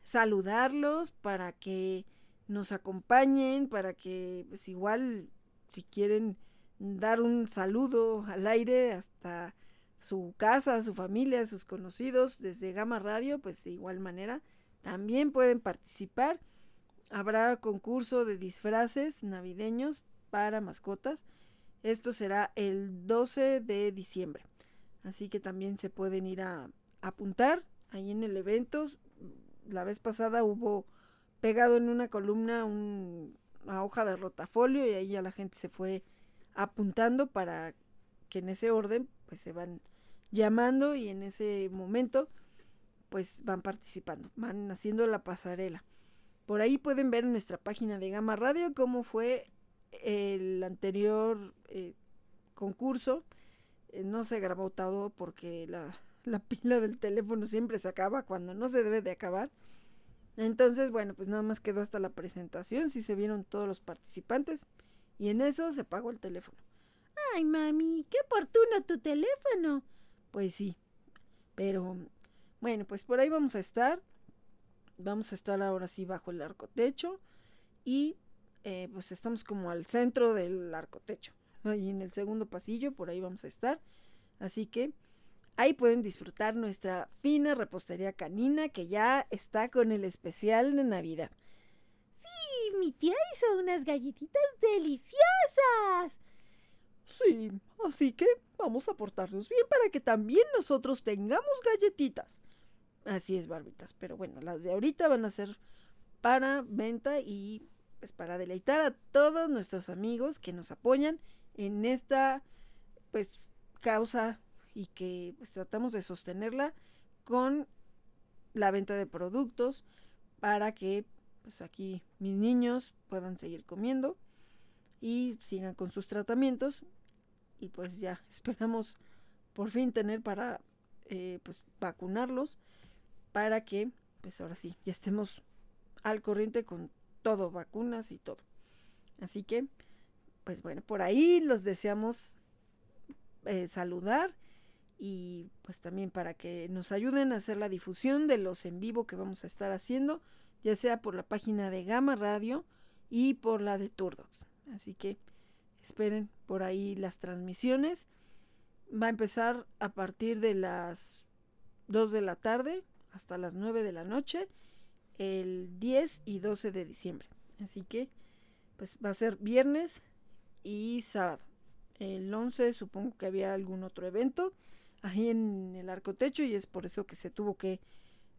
saludarlos, para que nos acompañen, para que pues igual si quieren dar un saludo al aire hasta su casa, su familia, sus conocidos desde Gama Radio, pues de igual manera también pueden participar. Habrá concurso de disfraces navideños para mascotas. Esto será el 12 de diciembre. Así que también se pueden ir a, apuntar ahí en el evento. La vez pasada hubo pegado en una columna una hoja de rotafolio y ahí ya la gente se fue apuntando para que en ese orden pues se van llamando y en ese momento pues van participando, van haciendo la pasarela. Por ahí pueden ver en nuestra página de Gama Radio cómo fue el anterior eh, concurso. Eh, no se grabó todo porque la, la pila del teléfono siempre se acaba cuando no se debe de acabar. Entonces, bueno, pues nada más quedó hasta la presentación, si se vieron todos los participantes y en eso se pagó el teléfono.
Ay, mami, qué oportuno tu teléfono.
Pues sí, pero bueno, pues por ahí vamos a estar. Vamos a estar ahora sí bajo el arco techo y eh, pues estamos como al centro del arco techo. Ahí en el segundo pasillo, por ahí vamos a estar. Así que ahí pueden disfrutar nuestra fina repostería canina que ya está con el especial de Navidad
mi tía hizo unas galletitas deliciosas.
Sí, así que vamos a portarnos bien para que también nosotros tengamos galletitas.
Así es, barbitas, pero bueno, las de ahorita van a ser para venta y pues para deleitar a todos nuestros amigos que nos apoyan en esta pues causa y que pues tratamos de sostenerla con la venta de productos para que pues aquí mis niños puedan seguir comiendo y sigan con sus tratamientos y pues ya esperamos por fin tener para eh, pues vacunarlos para que pues ahora sí ya estemos al corriente con todo vacunas y todo. Así que pues bueno por ahí los deseamos eh, saludar y pues también para que nos ayuden a hacer la difusión de los en vivo que vamos a estar haciendo ya sea por la página de Gama Radio y por la de Turdox. Así que esperen por ahí las transmisiones. Va a empezar a partir de las 2 de la tarde hasta las 9 de la noche el 10 y 12 de diciembre. Así que pues va a ser viernes y sábado. El 11 supongo que había algún otro evento ahí en el arco techo y es por eso que se tuvo que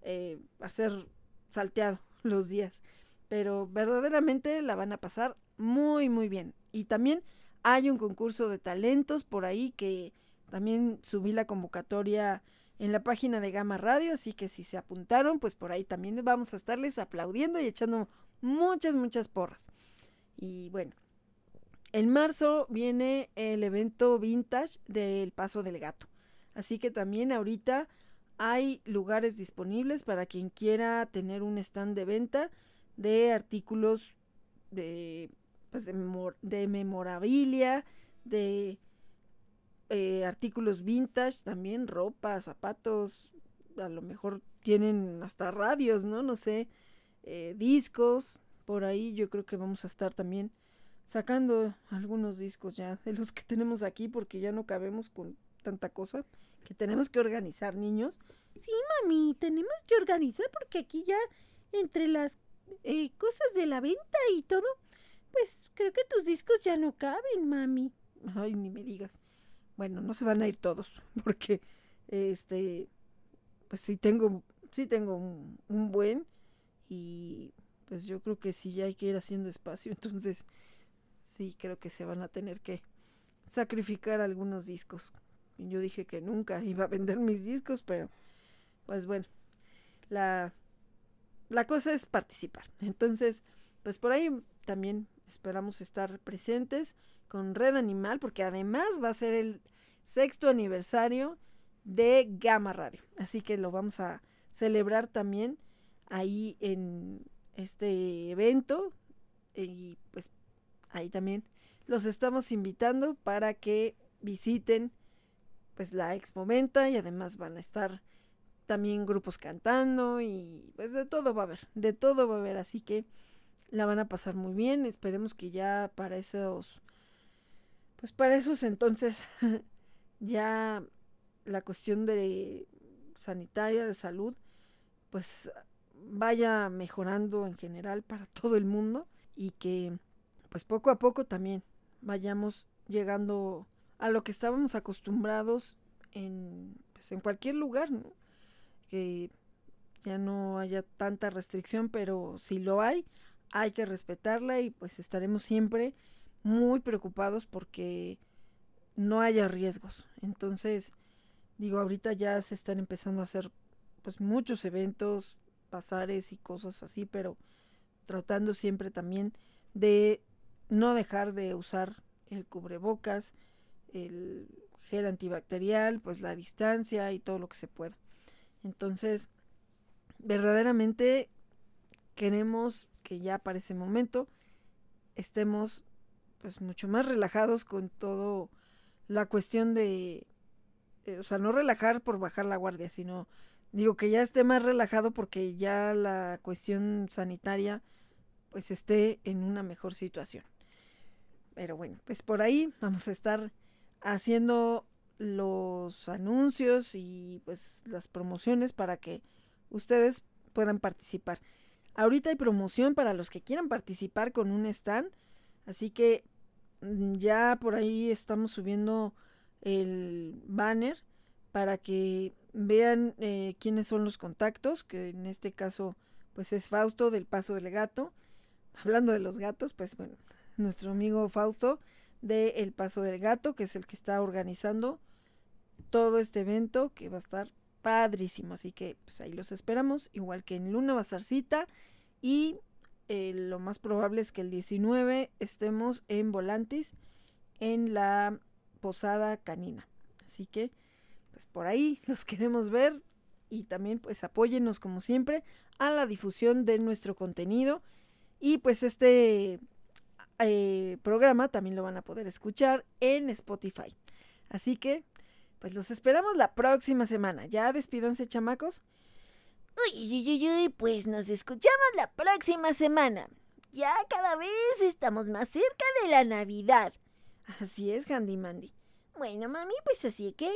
eh, hacer salteado los días. Pero verdaderamente la van a pasar muy, muy bien. Y también hay un concurso de talentos por ahí que también subí la convocatoria en la página de Gama Radio, así que si se apuntaron, pues por ahí también vamos a estarles aplaudiendo y echando muchas, muchas porras. Y bueno, en marzo viene el evento vintage del Paso del Gato. Así que también ahorita hay lugares disponibles para quien quiera tener un stand de venta de artículos de, pues de, memorabilia, de eh, artículos vintage, también ropa, zapatos, a lo mejor tienen hasta radios, ¿no? No sé, eh, discos, por ahí yo creo que vamos a estar también sacando algunos discos ya de los que tenemos aquí porque ya no cabemos con tanta cosa que tenemos que organizar, niños.
Sí, mami, tenemos que organizar porque aquí ya entre las eh, cosas de la venta y todo, pues creo que tus discos ya no caben, mami.
Ay, ni me digas. Bueno, no se van a ir todos porque este pues sí tengo sí tengo un, un buen y pues yo creo que sí ya hay que ir haciendo espacio, entonces sí creo que se van a tener que sacrificar algunos discos. Yo dije que nunca iba a vender mis discos, pero pues bueno, la, la cosa es participar. Entonces, pues por ahí también esperamos estar presentes con Red Animal, porque además va a ser el sexto aniversario de Gama Radio. Así que lo vamos a celebrar también ahí en este evento y pues ahí también los estamos invitando para que visiten pues la Expo Venta y además van a estar también grupos cantando y pues de todo va a haber, de todo va a haber, así que la van a pasar muy bien, esperemos que ya para esos pues para esos entonces ya la cuestión de sanitaria de salud pues vaya mejorando en general para todo el mundo y que pues poco a poco también vayamos llegando a lo que estábamos acostumbrados en, pues, en cualquier lugar, que ya no haya tanta restricción, pero si lo hay, hay que respetarla y pues estaremos siempre muy preocupados porque no haya riesgos. Entonces, digo, ahorita ya se están empezando a hacer pues muchos eventos, pasares y cosas así, pero tratando siempre también de no dejar de usar el cubrebocas, el gel antibacterial, pues la distancia y todo lo que se pueda. Entonces, verdaderamente queremos que ya para ese momento estemos pues mucho más relajados con todo la cuestión de eh, o sea, no relajar por bajar la guardia, sino digo que ya esté más relajado porque ya la cuestión sanitaria pues esté en una mejor situación. Pero bueno, pues por ahí vamos a estar haciendo los anuncios y pues las promociones para que ustedes puedan participar. Ahorita hay promoción para los que quieran participar con un stand, así que mm, ya por ahí estamos subiendo el banner para que vean eh, quiénes son los contactos, que en este caso pues es Fausto del Paso del Gato. Hablando de los gatos, pues bueno, nuestro amigo Fausto de El Paso del Gato, que es el que está organizando todo este evento que va a estar padrísimo. Así que pues ahí los esperamos, igual que en Luna Bazarcita. Y eh, lo más probable es que el 19 estemos en Volantis en la Posada Canina. Así que pues por ahí los queremos ver y también pues apóyennos como siempre a la difusión de nuestro contenido y pues este eh, programa también lo van a poder escuchar en Spotify. Así que pues los esperamos la próxima semana. Ya despídanse chamacos.
Uy, uy, uy, uy, pues nos escuchamos la próxima semana. Ya cada vez estamos más cerca de la Navidad.
Así es, Handy Mandy.
Bueno, mami, pues así que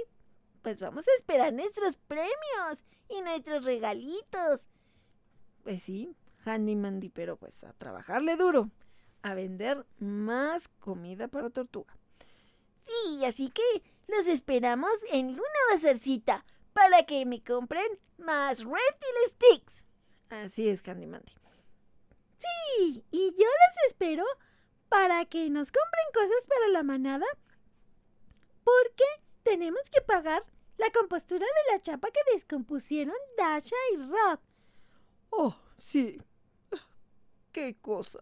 pues vamos a esperar nuestros premios y nuestros regalitos.
Pues sí, Handy Mandy, pero pues a trabajarle duro, a vender más comida para tortuga.
Sí, así que los esperamos en Luna Bazarcita para que me compren más Reptile Sticks.
Así es, Candy Mandy.
Sí, y yo los espero para que nos compren cosas para la manada porque tenemos que pagar la compostura de la chapa que descompusieron Dasha y Rod.
Oh, sí. Qué cosa.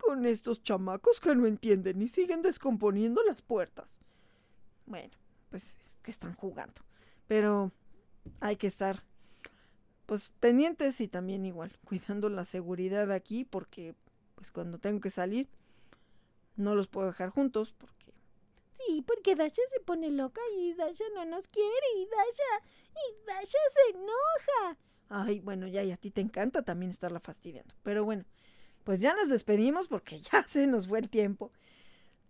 Con estos chamacos que no entienden y siguen descomponiendo las puertas.
Bueno, pues es que están jugando. Pero hay que estar pues pendientes y también igual cuidando la seguridad aquí porque pues cuando tengo que salir no los puedo dejar juntos porque
Sí, porque Dasha se pone loca y Dasha no nos quiere y Dasha y Dasha se enoja.
Ay, bueno, ya y a ti te encanta también estarla fastidiando. Pero bueno, pues ya nos despedimos porque ya se nos fue el tiempo.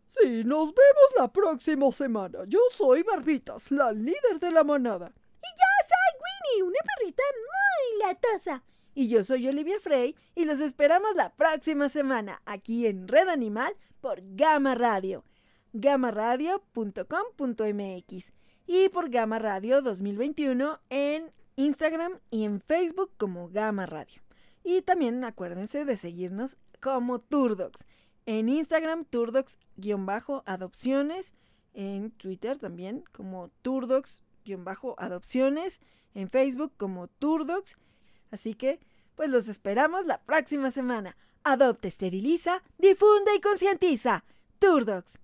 Sí, nos vemos la próxima semana. Yo soy Barbitas, la líder de la manada.
Y yo soy Winnie, una perrita muy latosa.
Y yo soy Olivia Frey y los esperamos la próxima semana aquí en Red Animal por Gama Radio gamaradio.com.mx y por Gama Radio 2021 en Instagram y en Facebook como Gama Radio. Y también acuérdense de seguirnos como Turdocs. En Instagram, Turdocs-adopciones en Twitter también como Turdox-adopciones, en Facebook como Turdox. Así que, pues los esperamos la próxima semana. Adopte, esteriliza, difunde y concientiza. Turdox.